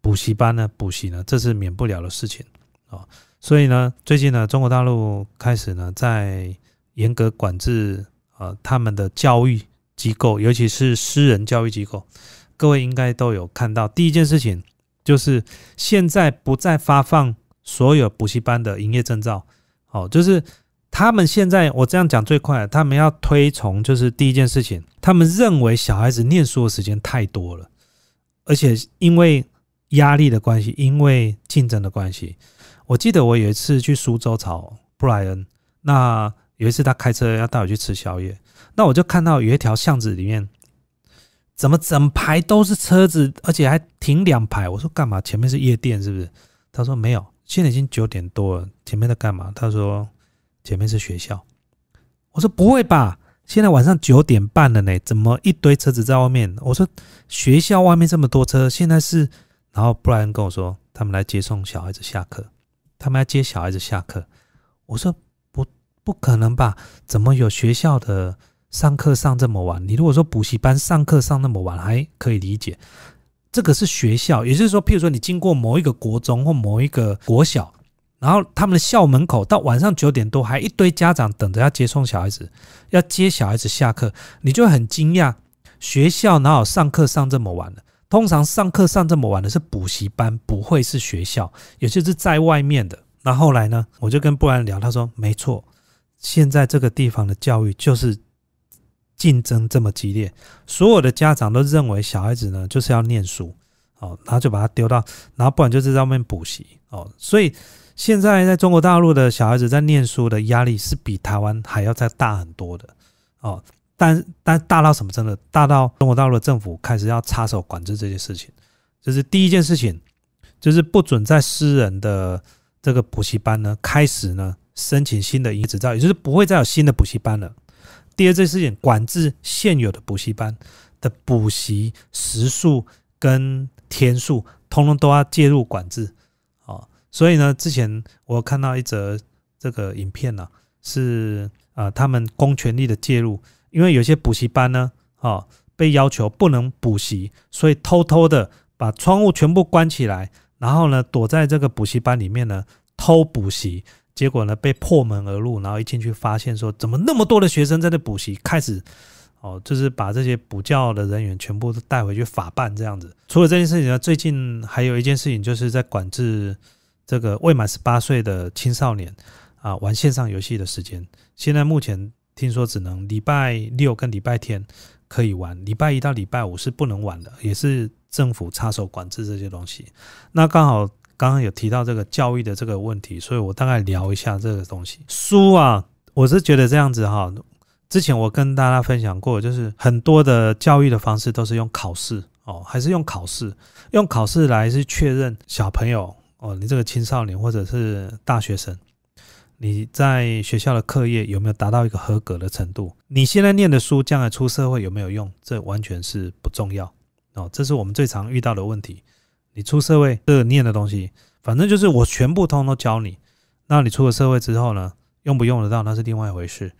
补习班呢，补习呢，这是免不了的事情啊。所以呢，最近呢，中国大陆开始呢，在严格管制呃，他们的教育机构，尤其是私人教育机构。各位应该都有看到，第一件事情就是现在不再发放所有补习班的营业证照。哦，就是他们现在我这样讲最快，他们要推崇，就是第一件事情，他们认为小孩子念书的时间太多了，而且因为压力的关系，因为竞争的关系。我记得我有一次去苏州找布莱恩，那有一次他开车要带我去吃宵夜，那我就看到有一条巷子里面，怎么整排都是车子，而且还停两排。我说干嘛？前面是夜店是不是？他说没有，现在已经九点多了，前面在干嘛？他说前面是学校。我说不会吧？现在晚上九点半了呢，怎么一堆车子在外面？我说学校外面这么多车，现在是……然后布莱恩跟我说，他们来接送小孩子下课。他们要接小孩子下课，我说不不可能吧？怎么有学校的上课上这么晚？你如果说补习班上课上那么晚，还可以理解。这个是学校，也就是说，譬如说你经过某一个国中或某一个国小，然后他们的校门口到晚上九点多还一堆家长等着要接送小孩子，要接小孩子下课，你就很惊讶，学校哪有上课上这么晚的？通常上课上这么晚的是补习班，不会是学校，也就是在外面的。那后来呢？我就跟布兰聊，他说：“没错，现在这个地方的教育就是竞争这么激烈，所有的家长都认为小孩子呢就是要念书，哦，然后就把他丢到，然后不然就是在外面补习，哦，所以现在在中国大陆的小孩子在念书的压力是比台湾还要再大很多的，哦。”但但大到什么程度？大到中国大陆的政府开始要插手管制这些事情，这是第一件事情，就是不准在私人的这个补习班呢开始呢申请新的营业执照，也就是不会再有新的补习班了。第二件事情，管制现有的补习班的补习时数跟天数，通通都要介入管制。啊，所以呢，之前我看到一则这个影片呢，是啊，他们公权力的介入。因为有些补习班呢，哦，被要求不能补习，所以偷偷的把窗户全部关起来，然后呢，躲在这个补习班里面呢偷补习，结果呢被破门而入，然后一进去发现说，怎么那么多的学生在这补习，开始哦，就是把这些补教的人员全部都带回去法办这样子。除了这件事情呢，最近还有一件事情，就是在管制这个未满十八岁的青少年啊玩线上游戏的时间。现在目前。听说只能礼拜六跟礼拜天可以玩，礼拜一到礼拜五是不能玩的，也是政府插手管制这些东西。那刚好刚刚有提到这个教育的这个问题，所以我大概聊一下这个东西。书啊，我是觉得这样子哈。之前我跟大家分享过，就是很多的教育的方式都是用考试哦，还是用考试，用考试来是确认小朋友哦，你这个青少年或者是大学生。你在学校的课业有没有达到一个合格的程度？你现在念的书将来出社会有没有用？这完全是不重要哦。这是我们最常遇到的问题。你出社会这念的东西，反正就是我全部通都教你。那你出了社会之后呢，用不用得到那是另外一回事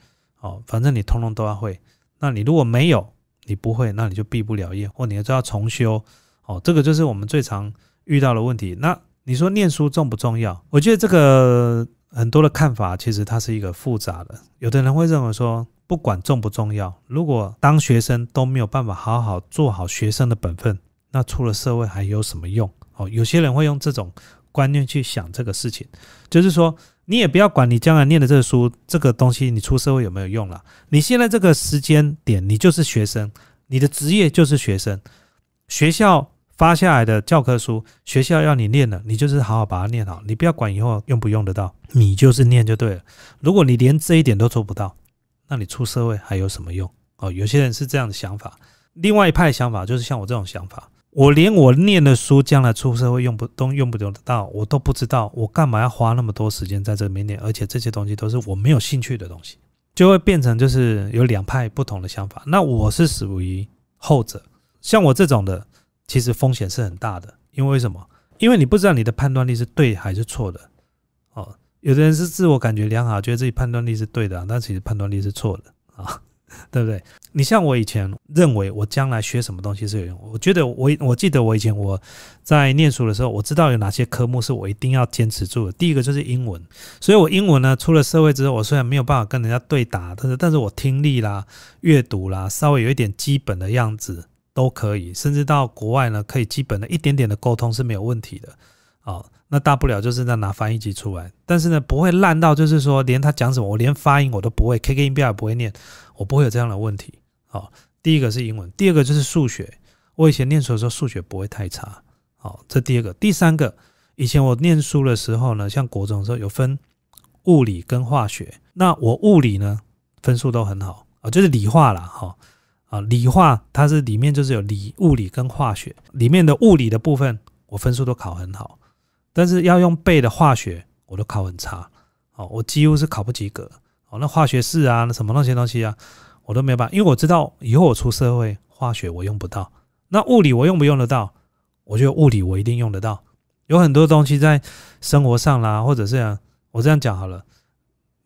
哦。反正你通通都要会。那你如果没有，你不会，那你就毕不了业，或你就要重修哦。这个就是我们最常遇到的问题。那你说念书重不重要？我觉得这个。很多的看法其实它是一个复杂的，有的人会认为说，不管重不重要，如果当学生都没有办法好好做好学生的本分，那出了社会还有什么用？哦，有些人会用这种观念去想这个事情，就是说，你也不要管你将来念的这个书，这个东西你出社会有没有用了？你现在这个时间点，你就是学生，你的职业就是学生，学校。发下来的教科书，学校要你念的，你就是好好把它念好。你不要管以后用不用得到，你就是念就对了。如果你连这一点都做不到，那你出社会还有什么用？哦，有些人是这样的想法。另外一派想法就是像我这种想法，我连我念的书将来出社会用不都用不用得到，我都不知道，我干嘛要花那么多时间在这里面念？而且这些东西都是我没有兴趣的东西，就会变成就是有两派不同的想法。那我是属于后者，像我这种的。其实风险是很大的，因为什么？因为你不知道你的判断力是对还是错的。哦，有的人是自我感觉良好，觉得自己判断力是对的，但其实判断力是错的啊，(laughs) 对不对？你像我以前认为我将来学什么东西是有用，我觉得我我记得我以前我在念书的时候，我知道有哪些科目是我一定要坚持住的。第一个就是英文，所以我英文呢出了社会之后，我虽然没有办法跟人家对答，但是但是我听力啦、阅读啦，稍微有一点基本的样子。都可以，甚至到国外呢，可以基本的一点点的沟通是没有问题的。哦，那大不了就是在拿翻译机出来，但是呢，不会烂到就是说连他讲什么，我连发音我都不会，K K 音标也不会念，我不会有这样的问题。好，第一个是英文，第二个就是数学。我以前念书的时候数学不会太差。好，这第二个，第三个，以前我念书的时候呢，像国中的时候有分物理跟化学，那我物理呢分数都很好啊，就是理化了哈。啊，理化它是里面就是有理物理跟化学，里面的物理的部分我分数都考很好，但是要用背的化学我都考很差，哦，我几乎是考不及格，哦，那化学式啊，那什么那些东西啊，我都没有办法，因为我知道以后我出社会化学我用不到，那物理我用不用得到？我觉得物理我一定用得到，有很多东西在生活上啦，或者是我这样讲好了，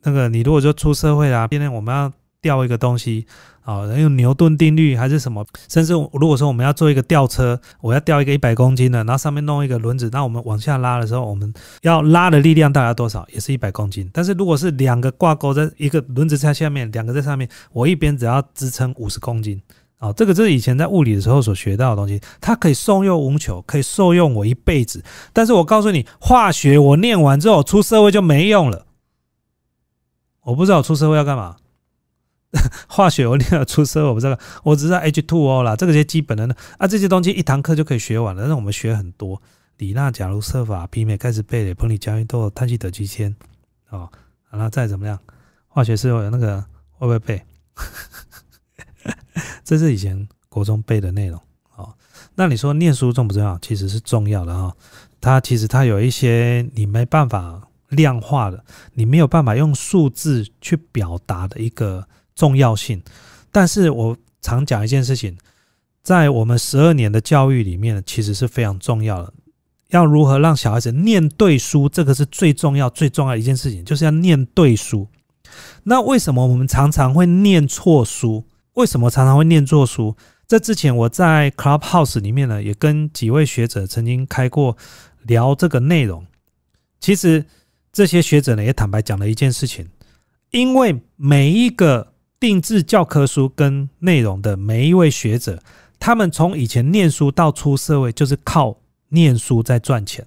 那个你如果说出社会啊，今天我们要吊一个东西。啊，用牛顿定律还是什么？甚至如果说我们要做一个吊车，我要吊一个一百公斤的，然后上面弄一个轮子，那我们往下拉的时候，我们要拉的力量大概多少？也是一百公斤。但是如果是两个挂钩在一个轮子在下面，两个在上面，我一边只要支撑五十公斤。啊，这个就是以前在物理的时候所学到的东西，它可以受用无穷，可以受用我一辈子。但是我告诉你，化学我念完之后出社会就没用了。我不知道出社会要干嘛。(laughs) 化学我念了出色，我不知道，我只知道 H2O 啦，这个些基本的呢啊，这些东西一堂课就可以学完了。但是我们学很多，李娜、假如、设法、媲美、开始背的，彭里、加运豆、碳基德基铅，哦，然后再怎么样，化学是有那个会不会背？(laughs) 这是以前国中背的内容哦。那你说念书重不重要？其实是重要的哦。它其实它有一些你没办法量化的，你没有办法用数字去表达的一个。重要性，但是我常讲一件事情，在我们十二年的教育里面，其实是非常重要的。要如何让小孩子念对书，这个是最重要、最重要一件事情，就是要念对书。那为什么我们常常会念错书？为什么常常会念错书？这之前我在 Clubhouse 里面呢，也跟几位学者曾经开过聊这个内容。其实这些学者呢，也坦白讲了一件事情，因为每一个。定制教科书跟内容的每一位学者，他们从以前念书到出社会，就是靠念书在赚钱。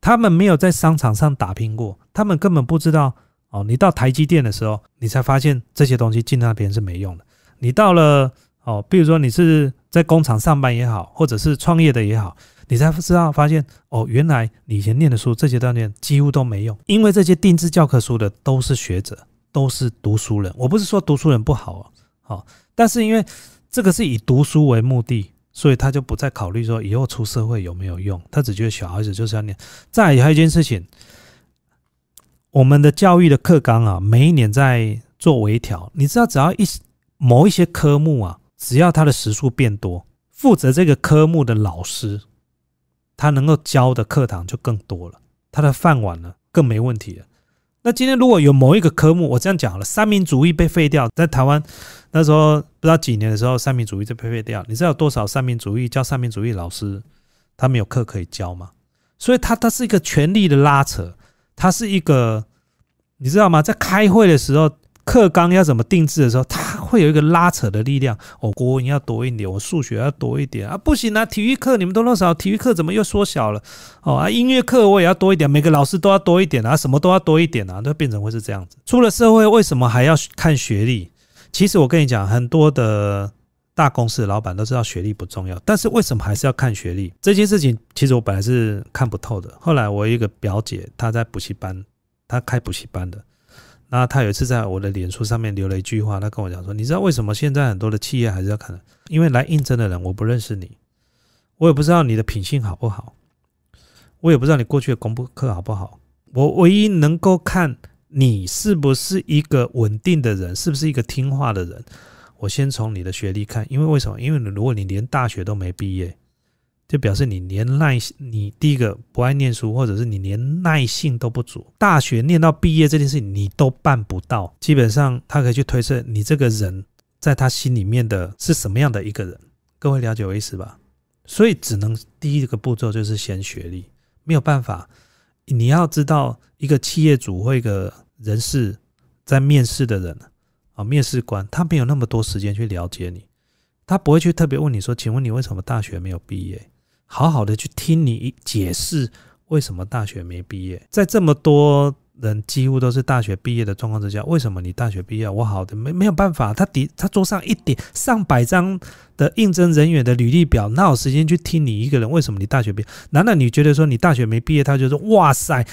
他们没有在商场上打拼过，他们根本不知道哦。你到台积电的时候，你才发现这些东西进那边是没用的。你到了哦，比如说你是在工厂上班也好，或者是创业的也好，你才知道发现哦，原来你以前念的书这些锻炼几乎都没用，因为这些定制教科书的都是学者，都是读书人。我不是说读书人不好啊，好，但是因为这个是以读书为目的，所以他就不再考虑说以后出社会有没有用，他只觉得小孩子就是要念。再还有一件事情，我们的教育的课纲啊，每一年在做微调，你知道，只要一某一些科目啊，只要他的时数变多。负责这个科目的老师，他能够教的课堂就更多了，他的饭碗呢更没问题了。那今天如果有某一个科目，我这样讲好了，三民主义被废掉，在台湾那时候不知道几年的时候，三民主义就被废掉。你知道有多少三民主义教三民主义老师，他没有课可以教吗？所以，他他是一个权力的拉扯，他是一个，你知道吗？在开会的时候。课纲要怎么定制的时候，它会有一个拉扯的力量。哦，国文要多一点，我数学要多一点啊，不行啊！体育课你们都多少？体育课怎么又缩小了？哦啊，音乐课我也要多一点，每个老师都要多一点啊，什么都要多一点啊，都变成会是这样子。出了社会，为什么还要看学历？其实我跟你讲，很多的大公司的老板都知道学历不重要，但是为什么还是要看学历？这件事情其实我本来是看不透的。后来我一个表姐，她在补习班，她开补习班的。那他有一次在我的脸书上面留了一句话，他跟我讲说：“你知道为什么现在很多的企业还是要看？因为来应征的人我不认识你，我也不知道你的品性好不好，我也不知道你过去的功课好不好。我唯一能够看你是不是一个稳定的人，是不是一个听话的人，我先从你的学历看。因为为什么？因为如果你连大学都没毕业。”就表示你连耐心，你第一个不爱念书，或者是你连耐性都不足。大学念到毕业这件事情你都办不到，基本上他可以去推测你这个人在他心里面的是什么样的一个人。各位了解我意思吧？所以只能第一个步骤就是先学历，没有办法。你要知道，一个企业主或一个人事在面试的人啊，面试官他没有那么多时间去了解你，他不会去特别问你说：“请问你为什么大学没有毕业？”好好的去听你解释为什么大学没毕业，在这么多人几乎都是大学毕业的状况之下，为什么你大学毕业？我好的没没有办法，他底他桌上一点上百张的应征人员的履历表，哪有时间去听你一个人？为什么你大学毕业？难道你觉得说你大学没毕业，他就说哇塞，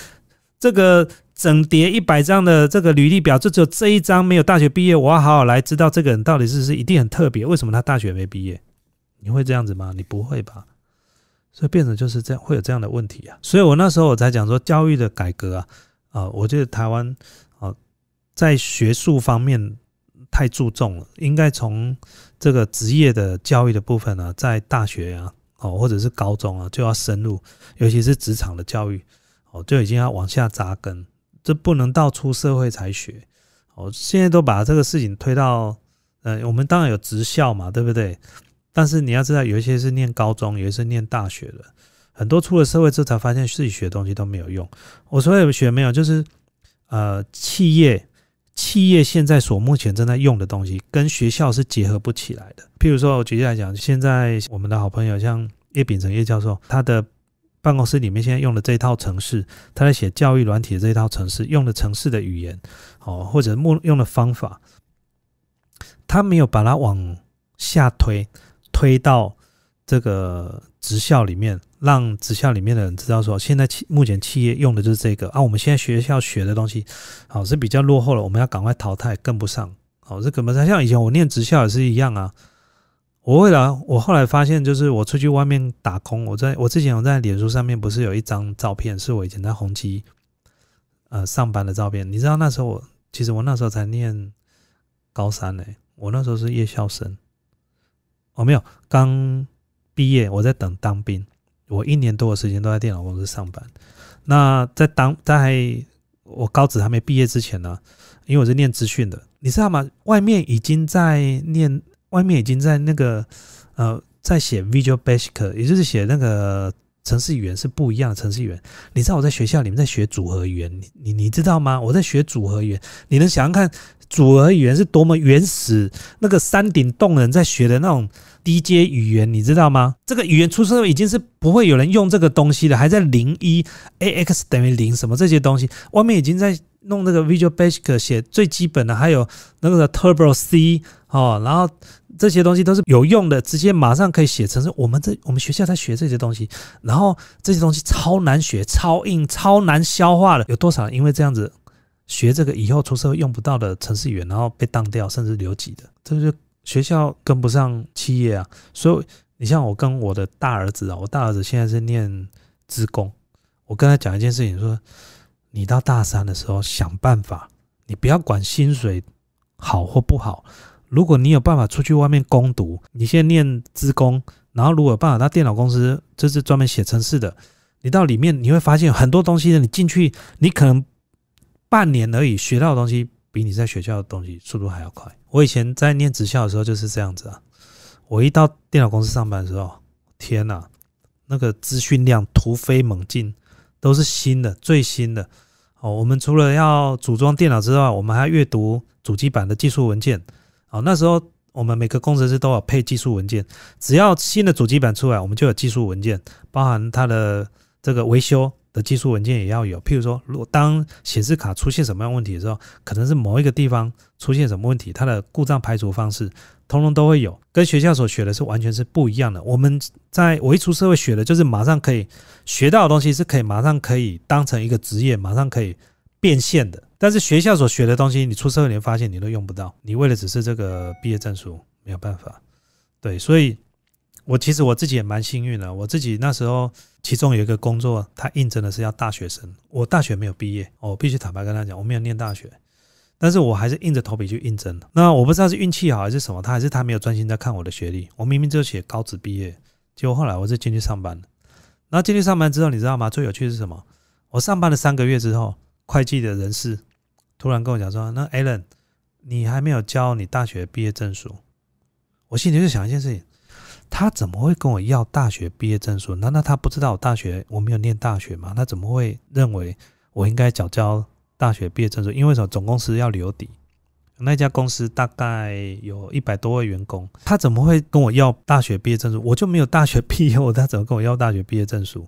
这个整叠一百张的这个履历表，就只有这一张没有大学毕业，我要好好来知道这个人到底是不是一定很特别？为什么他大学没毕业？你会这样子吗？你不会吧？所以变成就是这样，会有这样的问题啊。所以我那时候我才讲说，教育的改革啊，啊，我觉得台湾啊，在学术方面太注重了，应该从这个职业的教育的部分呢，在大学啊，哦，或者是高中啊，就要深入，尤其是职场的教育，哦，就已经要往下扎根，这不能到出社会才学。哦，现在都把这个事情推到，呃，我们当然有职校嘛，对不对？但是你要知道，有一些是念高中，有一些是念大学的，很多出了社会之后才发现自己学的东西都没有用。我说有学没有，就是呃，企业企业现在所目前正在用的东西，跟学校是结合不起来的。譬如说，我举例来讲，现在我们的好朋友像叶秉成叶教授，他的办公室里面现在用的这一套程式，他在写教育软体的这一套程式，用的程式的语言，哦，或者目用的方法，他没有把它往下推。推到这个职校里面，让职校里面的人知道说，现在企目前企业用的就是这个啊。我们现在学校学的东西，好是比较落后了，我们要赶快淘汰，跟不上。好，这跟不上。像以前我念职校也是一样啊。我为了我后来发现，就是我出去外面打工，我在我之前我在脸书上面不是有一张照片，是我以前在宏基呃上班的照片。你知道那时候我其实我那时候才念高三呢，我那时候是夜校生。我没有刚毕业，我在等当兵。我一年多的时间都在电脑公司上班。那在当在我高职还没毕业之前呢，因为我是念资讯的，你知道吗？外面已经在念，外面已经在那个呃，在写 Visual Basic，也就是写那个城市语言是不一样的城市语言。你知道我在学校里面在学组合语言，你你你知道吗？我在学组合语言，你能想想看？组合语言是多么原始，那个山顶洞人在学的那种低阶语言，你知道吗？这个语言出生已经是不会有人用这个东西的，还在零一 a x 等于零什么这些东西，外面已经在弄那个 Visual Basic 写最基本的，还有那个 Turbo C 哦，然后这些东西都是有用的，直接马上可以写成是我们这我们学校在学这些东西，然后这些东西超难学、超硬、超难消化的，有多少因为这样子学这个以后出社会用不到的程序员，然后被当掉，甚至留级的，这就学校跟不上企业啊。所以你像我跟我的大儿子啊，我大儿子现在是念职工，我跟他讲一件事情，说你到大三的时候想办法，你不要管薪水好或不好。如果你有办法出去外面攻读，你先念资工，然后如果有办法到电脑公司，这是专门写程式的，你到里面你会发现很多东西呢。你进去，你可能半年而已学到的东西，比你在学校的东西速度还要快。我以前在念职校的时候就是这样子啊。我一到电脑公司上班的时候，天哪，那个资讯量突飞猛进，都是新的、最新的。哦，我们除了要组装电脑之外，我们还要阅读主机板的技术文件。哦，那时候我们每个工程师都有配技术文件，只要新的主机板出来，我们就有技术文件，包含它的这个维修的技术文件也要有。譬如说，如果当显示卡出现什么样问题的时候，可能是某一个地方出现什么问题，它的故障排除方式，通通都会有，跟学校所学的是完全是不一样的。我们在我一出社会学的就是马上可以学到的东西，是可以马上可以当成一个职业，马上可以变现的。但是学校所学的东西，你出社会你发现你都用不到。你为了只是这个毕业证书，没有办法。对，所以我其实我自己也蛮幸运的。我自己那时候其中有一个工作，他应征的是要大学生。我大学没有毕业，我必须坦白跟他讲，我没有念大学。但是我还是硬着头皮去应征了。那我不知道是运气好还是什么，他还是他没有专心在看我的学历。我明明就写高职毕业，结果后来我是进去上班了。然后进去上班之后，你知道吗？最有趣是什么？我上班了三个月之后，会计的人事。突然跟我讲说：“那 Alan，你还没有交你大学毕业证书。”我心里就想一件事情：他怎么会跟我要大学毕业证书？难道他不知道我大学我没有念大学吗？他怎么会认为我应该缴交大学毕业证书？因为什么？总公司要留底，那家公司大概有一百多位员工，他怎么会跟我要大学毕业证书？我就没有大学 (laughs) 毕业，我他怎么跟我要大学毕业证书？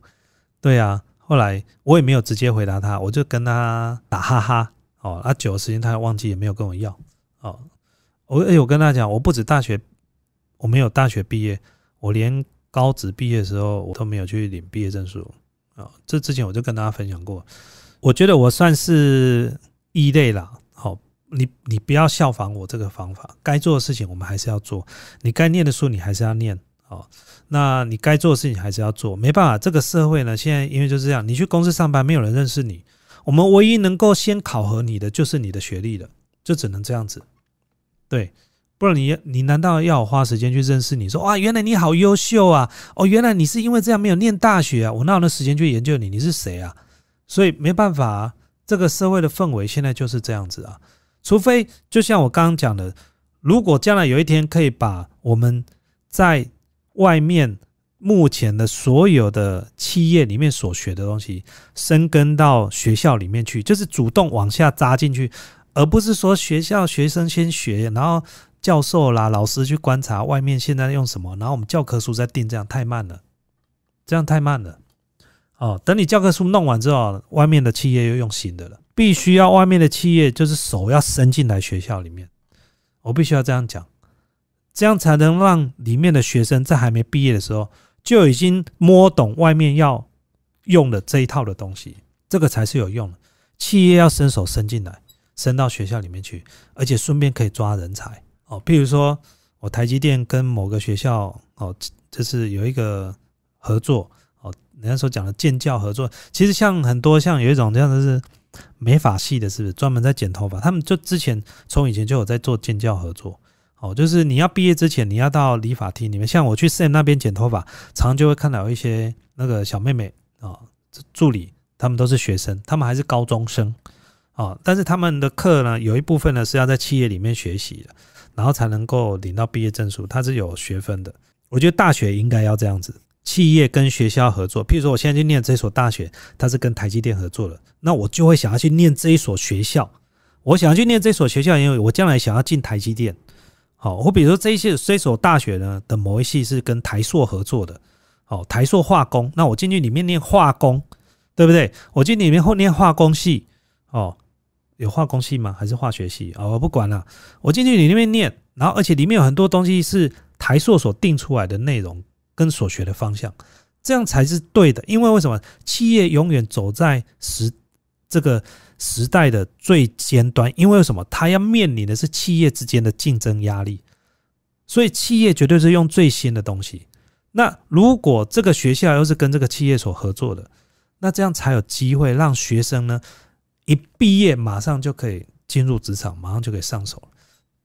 对啊，后来我也没有直接回答他，我就跟他打哈哈。哦，那久的时间他忘记也没有跟我要。哦，我哎，我跟他讲，我不止大学，我没有大学毕业，我连高职毕业的时候我都没有去领毕业证书。啊，这之前我就跟大家分享过，我觉得我算是异类了。好，你你不要效仿我这个方法，该做的事情我们还是要做，你该念的书你还是要念。好，那你该做的事情还是要做，没办法，这个社会呢，现在因为就是这样，你去公司上班，没有人认识你。我们唯一能够先考核你的就是你的学历了，就只能这样子，对，不然你你难道要我花时间去认识你？说哇，原来你好优秀啊！哦，原来你是因为这样没有念大学啊？我哪有那时间去研究你？你是谁啊？所以没办法啊，这个社会的氛围现在就是这样子啊。除非就像我刚刚讲的，如果将来有一天可以把我们在外面。目前的所有的企业里面所学的东西，深根到学校里面去，就是主动往下扎进去，而不是说学校学生先学，然后教授啦、老师去观察外面现在用什么，然后我们教科书再定，这样太慢了，这样太慢了。哦，等你教科书弄完之后，外面的企业又用新的了，必须要外面的企业就是手要伸进来学校里面，我必须要这样讲，这样才能让里面的学生在还没毕业的时候。就已经摸懂外面要用的这一套的东西，这个才是有用的。企业要伸手伸进来，伸到学校里面去，而且顺便可以抓人才哦。譬如说，我台积电跟某个学校哦，就是有一个合作哦。人家说讲的建教合作，其实像很多像有一种这样的是美发系的，是不是专门在剪头发？他们就之前从以前就有在做建教合作。哦，就是你要毕业之前，你要到理发厅里面。像我去 Sam 那边剪头发，常常就会看到一些那个小妹妹啊，助理，他们都是学生，他们还是高中生啊。但是他们的课呢，有一部分呢是要在企业里面学习的，然后才能够领到毕业证书，它是有学分的。我觉得大学应该要这样子，企业跟学校合作。譬如说，我现在去念这所大学，它是跟台积电合作的，那我就会想要去念这一所学校。我想要去念这所学校，因为我将来想要进台积电。好，我比如说这一些这所大学呢的某一系是跟台塑合作的，好，台塑化工，那我进去里面念化工，对不对？我进里面后念化工系，哦，有化工系吗？还是化学系哦？我不管了，我进去里面念，然后而且里面有很多东西是台硕所定出来的内容跟所学的方向，这样才是对的。因为为什么企业永远走在时这个时代的最尖端？因为什么？它要面临的是企业之间的竞争压力，所以企业绝对是用最新的东西。那如果这个学校又是跟这个企业所合作的，那这样才有机会让学生呢？一毕业马上就可以进入职场，马上就可以上手。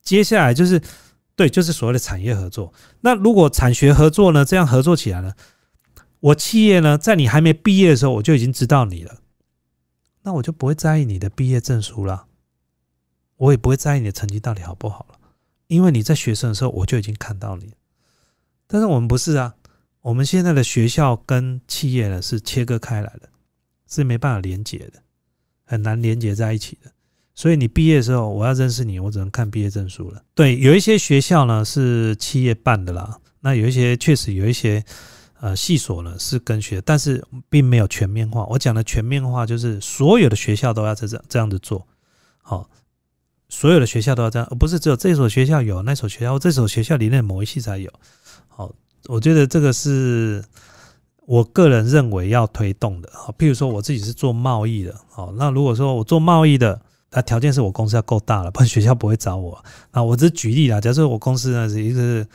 接下来就是对，就是所谓的产业合作。那如果产学合作呢？这样合作起来呢？我企业呢，在你还没毕业的时候，我就已经知道你了，那我就不会在意你的毕业证书了，我也不会在意你的成绩到底好不好了，因为你在学生的时候我就已经看到你。但是我们不是啊，我们现在的学校跟企业呢是切割开来的，是没办法连接的。很难连接在一起的，所以你毕业的时候，我要认识你，我只能看毕业证书了。对，有一些学校呢是企业办的啦，那有一些确实有一些呃系所呢是跟学，但是并没有全面化。我讲的全面化就是所有的学校都要这这这样子做，好，所有的学校都要这样，而不是只有这所学校有，那所学校这所学校里面某一系才有。好，我觉得这个是。我个人认为要推动的，好，譬如说我自己是做贸易的，好，那如果说我做贸易的，那条件是我公司要够大了，不然学校不会找我。那我只举例啦，假设我公司呢是一个，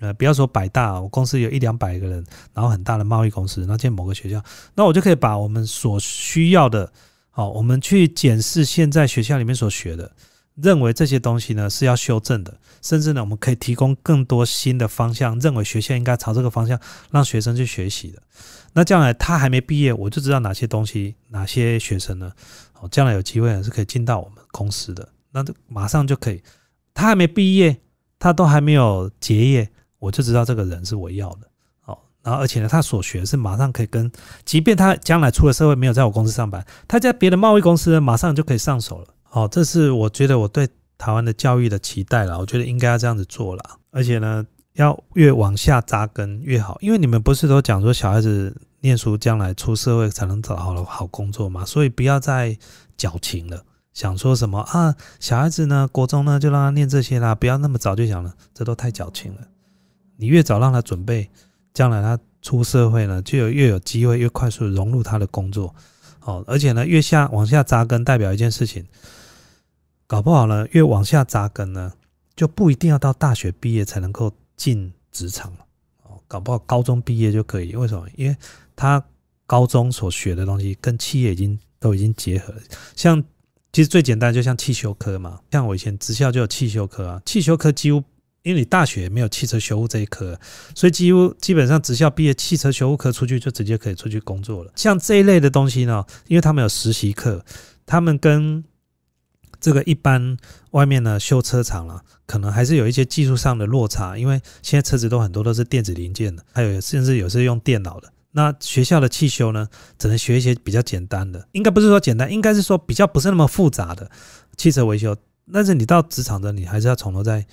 呃，不要说百大，我公司有一两百个人，然后很大的贸易公司，那建某个学校，那我就可以把我们所需要的，好，我们去检视现在学校里面所学的。认为这些东西呢是要修正的，甚至呢我们可以提供更多新的方向，认为学校应该朝这个方向让学生去学习的。那将来他还没毕业，我就知道哪些东西，哪些学生呢？哦，将来有机会呢是可以进到我们公司的，那就马上就可以。他还没毕业，他都还没有结业，我就知道这个人是我要的。哦，然后而且呢，他所学是马上可以跟，即便他将来出了社会没有在我公司上班，他在别的贸易公司马上就可以上手了。好，这是我觉得我对台湾的教育的期待了。我觉得应该要这样子做了，而且呢，要越往下扎根越好。因为你们不是都讲说小孩子念书将来出社会才能找好了好工作嘛？所以不要再矫情了，想说什么啊？小孩子呢，国中呢就让他念这些啦，不要那么早就想了，这都太矫情了。你越早让他准备，将来他出社会呢，就有越有机会越快速融入他的工作。好，而且呢，越下往下扎根，代表一件事情。搞不好呢，越往下扎根呢，就不一定要到大学毕业才能够进职场了。哦，搞不好高中毕业就可以。为什么？因为他高中所学的东西跟企业已经都已经结合。像其实最简单，就像汽修科嘛。像我以前职校就有汽修科啊。汽修科几乎因为你大学没有汽车修护这一科，所以几乎基本上职校毕业，汽车修护科出去就直接可以出去工作了。像这一类的东西呢，因为他们有实习课，他们跟这个一般外面呢修车厂了，可能还是有一些技术上的落差，因为现在车子都很多都是电子零件的，还有甚至有是用电脑的。那学校的汽修呢，只能学一些比较简单的，应该不是说简单，应该是说比较不是那么复杂的汽车维修。但是你到职场的，你还是要从头再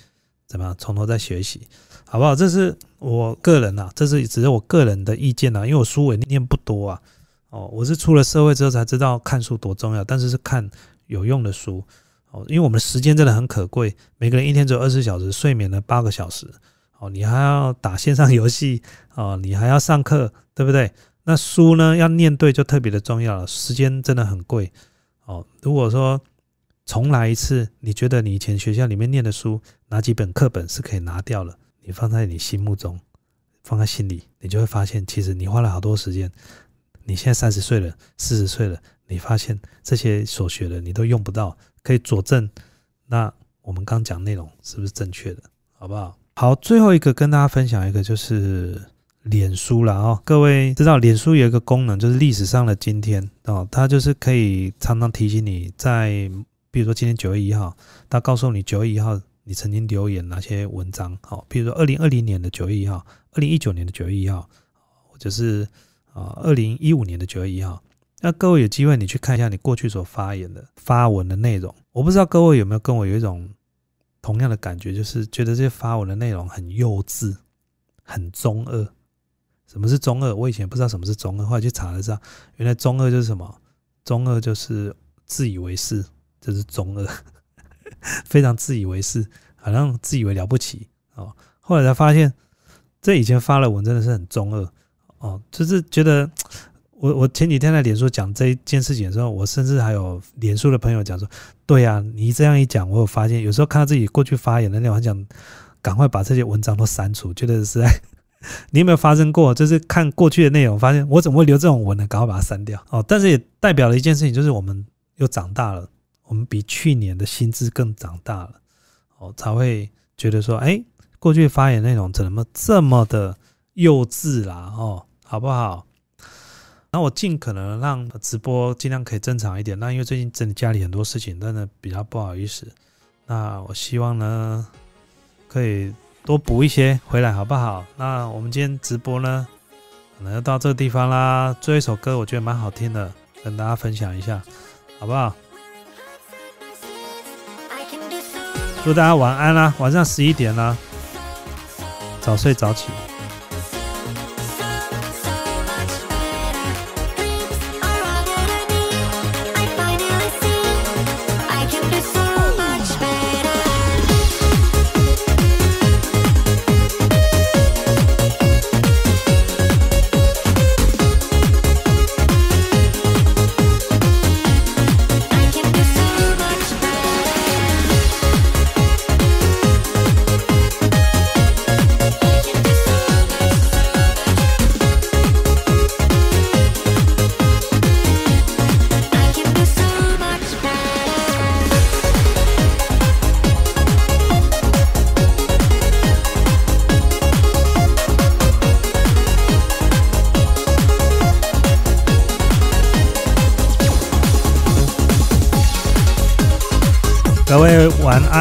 怎么样，从头再学习，好不好？这是我个人呐，这是只是我个人的意见呐，因为我书我念不多啊。哦，我是出了社会之后才知道看书多重要，但是是看有用的书。哦，因为我们时间真的很可贵，每个人一天只有二十小时，睡眠呢八个小时，哦，你还要打线上游戏，哦，你还要上课，对不对？那书呢要念对就特别的重要了，时间真的很贵，哦，如果说重来一次，你觉得你以前学校里面念的书哪几本课本是可以拿掉了？你放在你心目中，放在心里，你就会发现，其实你花了好多时间。你现在三十岁了，四十岁了，你发现这些所学的你都用不到。可以佐证，那我们刚讲内容是不是正确的，好不好？好，最后一个跟大家分享一个就是脸书了啊。各位知道脸书有一个功能，就是历史上的今天哦，它就是可以常常提醒你在，比如说今天九月一号，他告诉你九月一号你曾经留言哪些文章，好，比如说二零二零年的九月一号，二零一九年的九月一号，或者是啊二零一五年的九月一号。那各位有机会，你去看一下你过去所发言的发文的内容。我不知道各位有没有跟我有一种同样的感觉，就是觉得这些发文的内容很幼稚、很中二。什么是中二？我以前不知道什么是中二，后来去查了知道，原来中二就是什么？中二就是自以为是，这是中二，非常自以为是，好像自以为了不起哦。后来才发现，这以前发了文真的是很中二哦，就是觉得我我前几天在脸书讲这一件事情的时候，我甚至还有脸书的朋友讲说，对呀，你这样一讲，我有发现，有时候看到自己过去发言的内容，很想赶快把这些文章都删除，觉得实在。(laughs) 你有没有发生过？就是看过去的内容，发现我怎么会留这种文呢？赶快把它删掉哦。但是也代表了一件事情，就是我们又长大了，我们比去年的心智更长大了哦，才会觉得说，哎，过去发言内容怎么这么的幼稚啦？哦，好不好？那我尽可能让直播尽量可以正常一点。那因为最近真的家里很多事情，真的比较不好意思。那我希望呢，可以。多补一些回来好不好？那我们今天直播呢，可能要到这个地方啦。最后一首歌我觉得蛮好听的，跟大家分享一下，好不好？祝大家晚安啦，晚上十一点啦，早睡早起。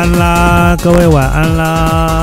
安啦！各位晚安啦！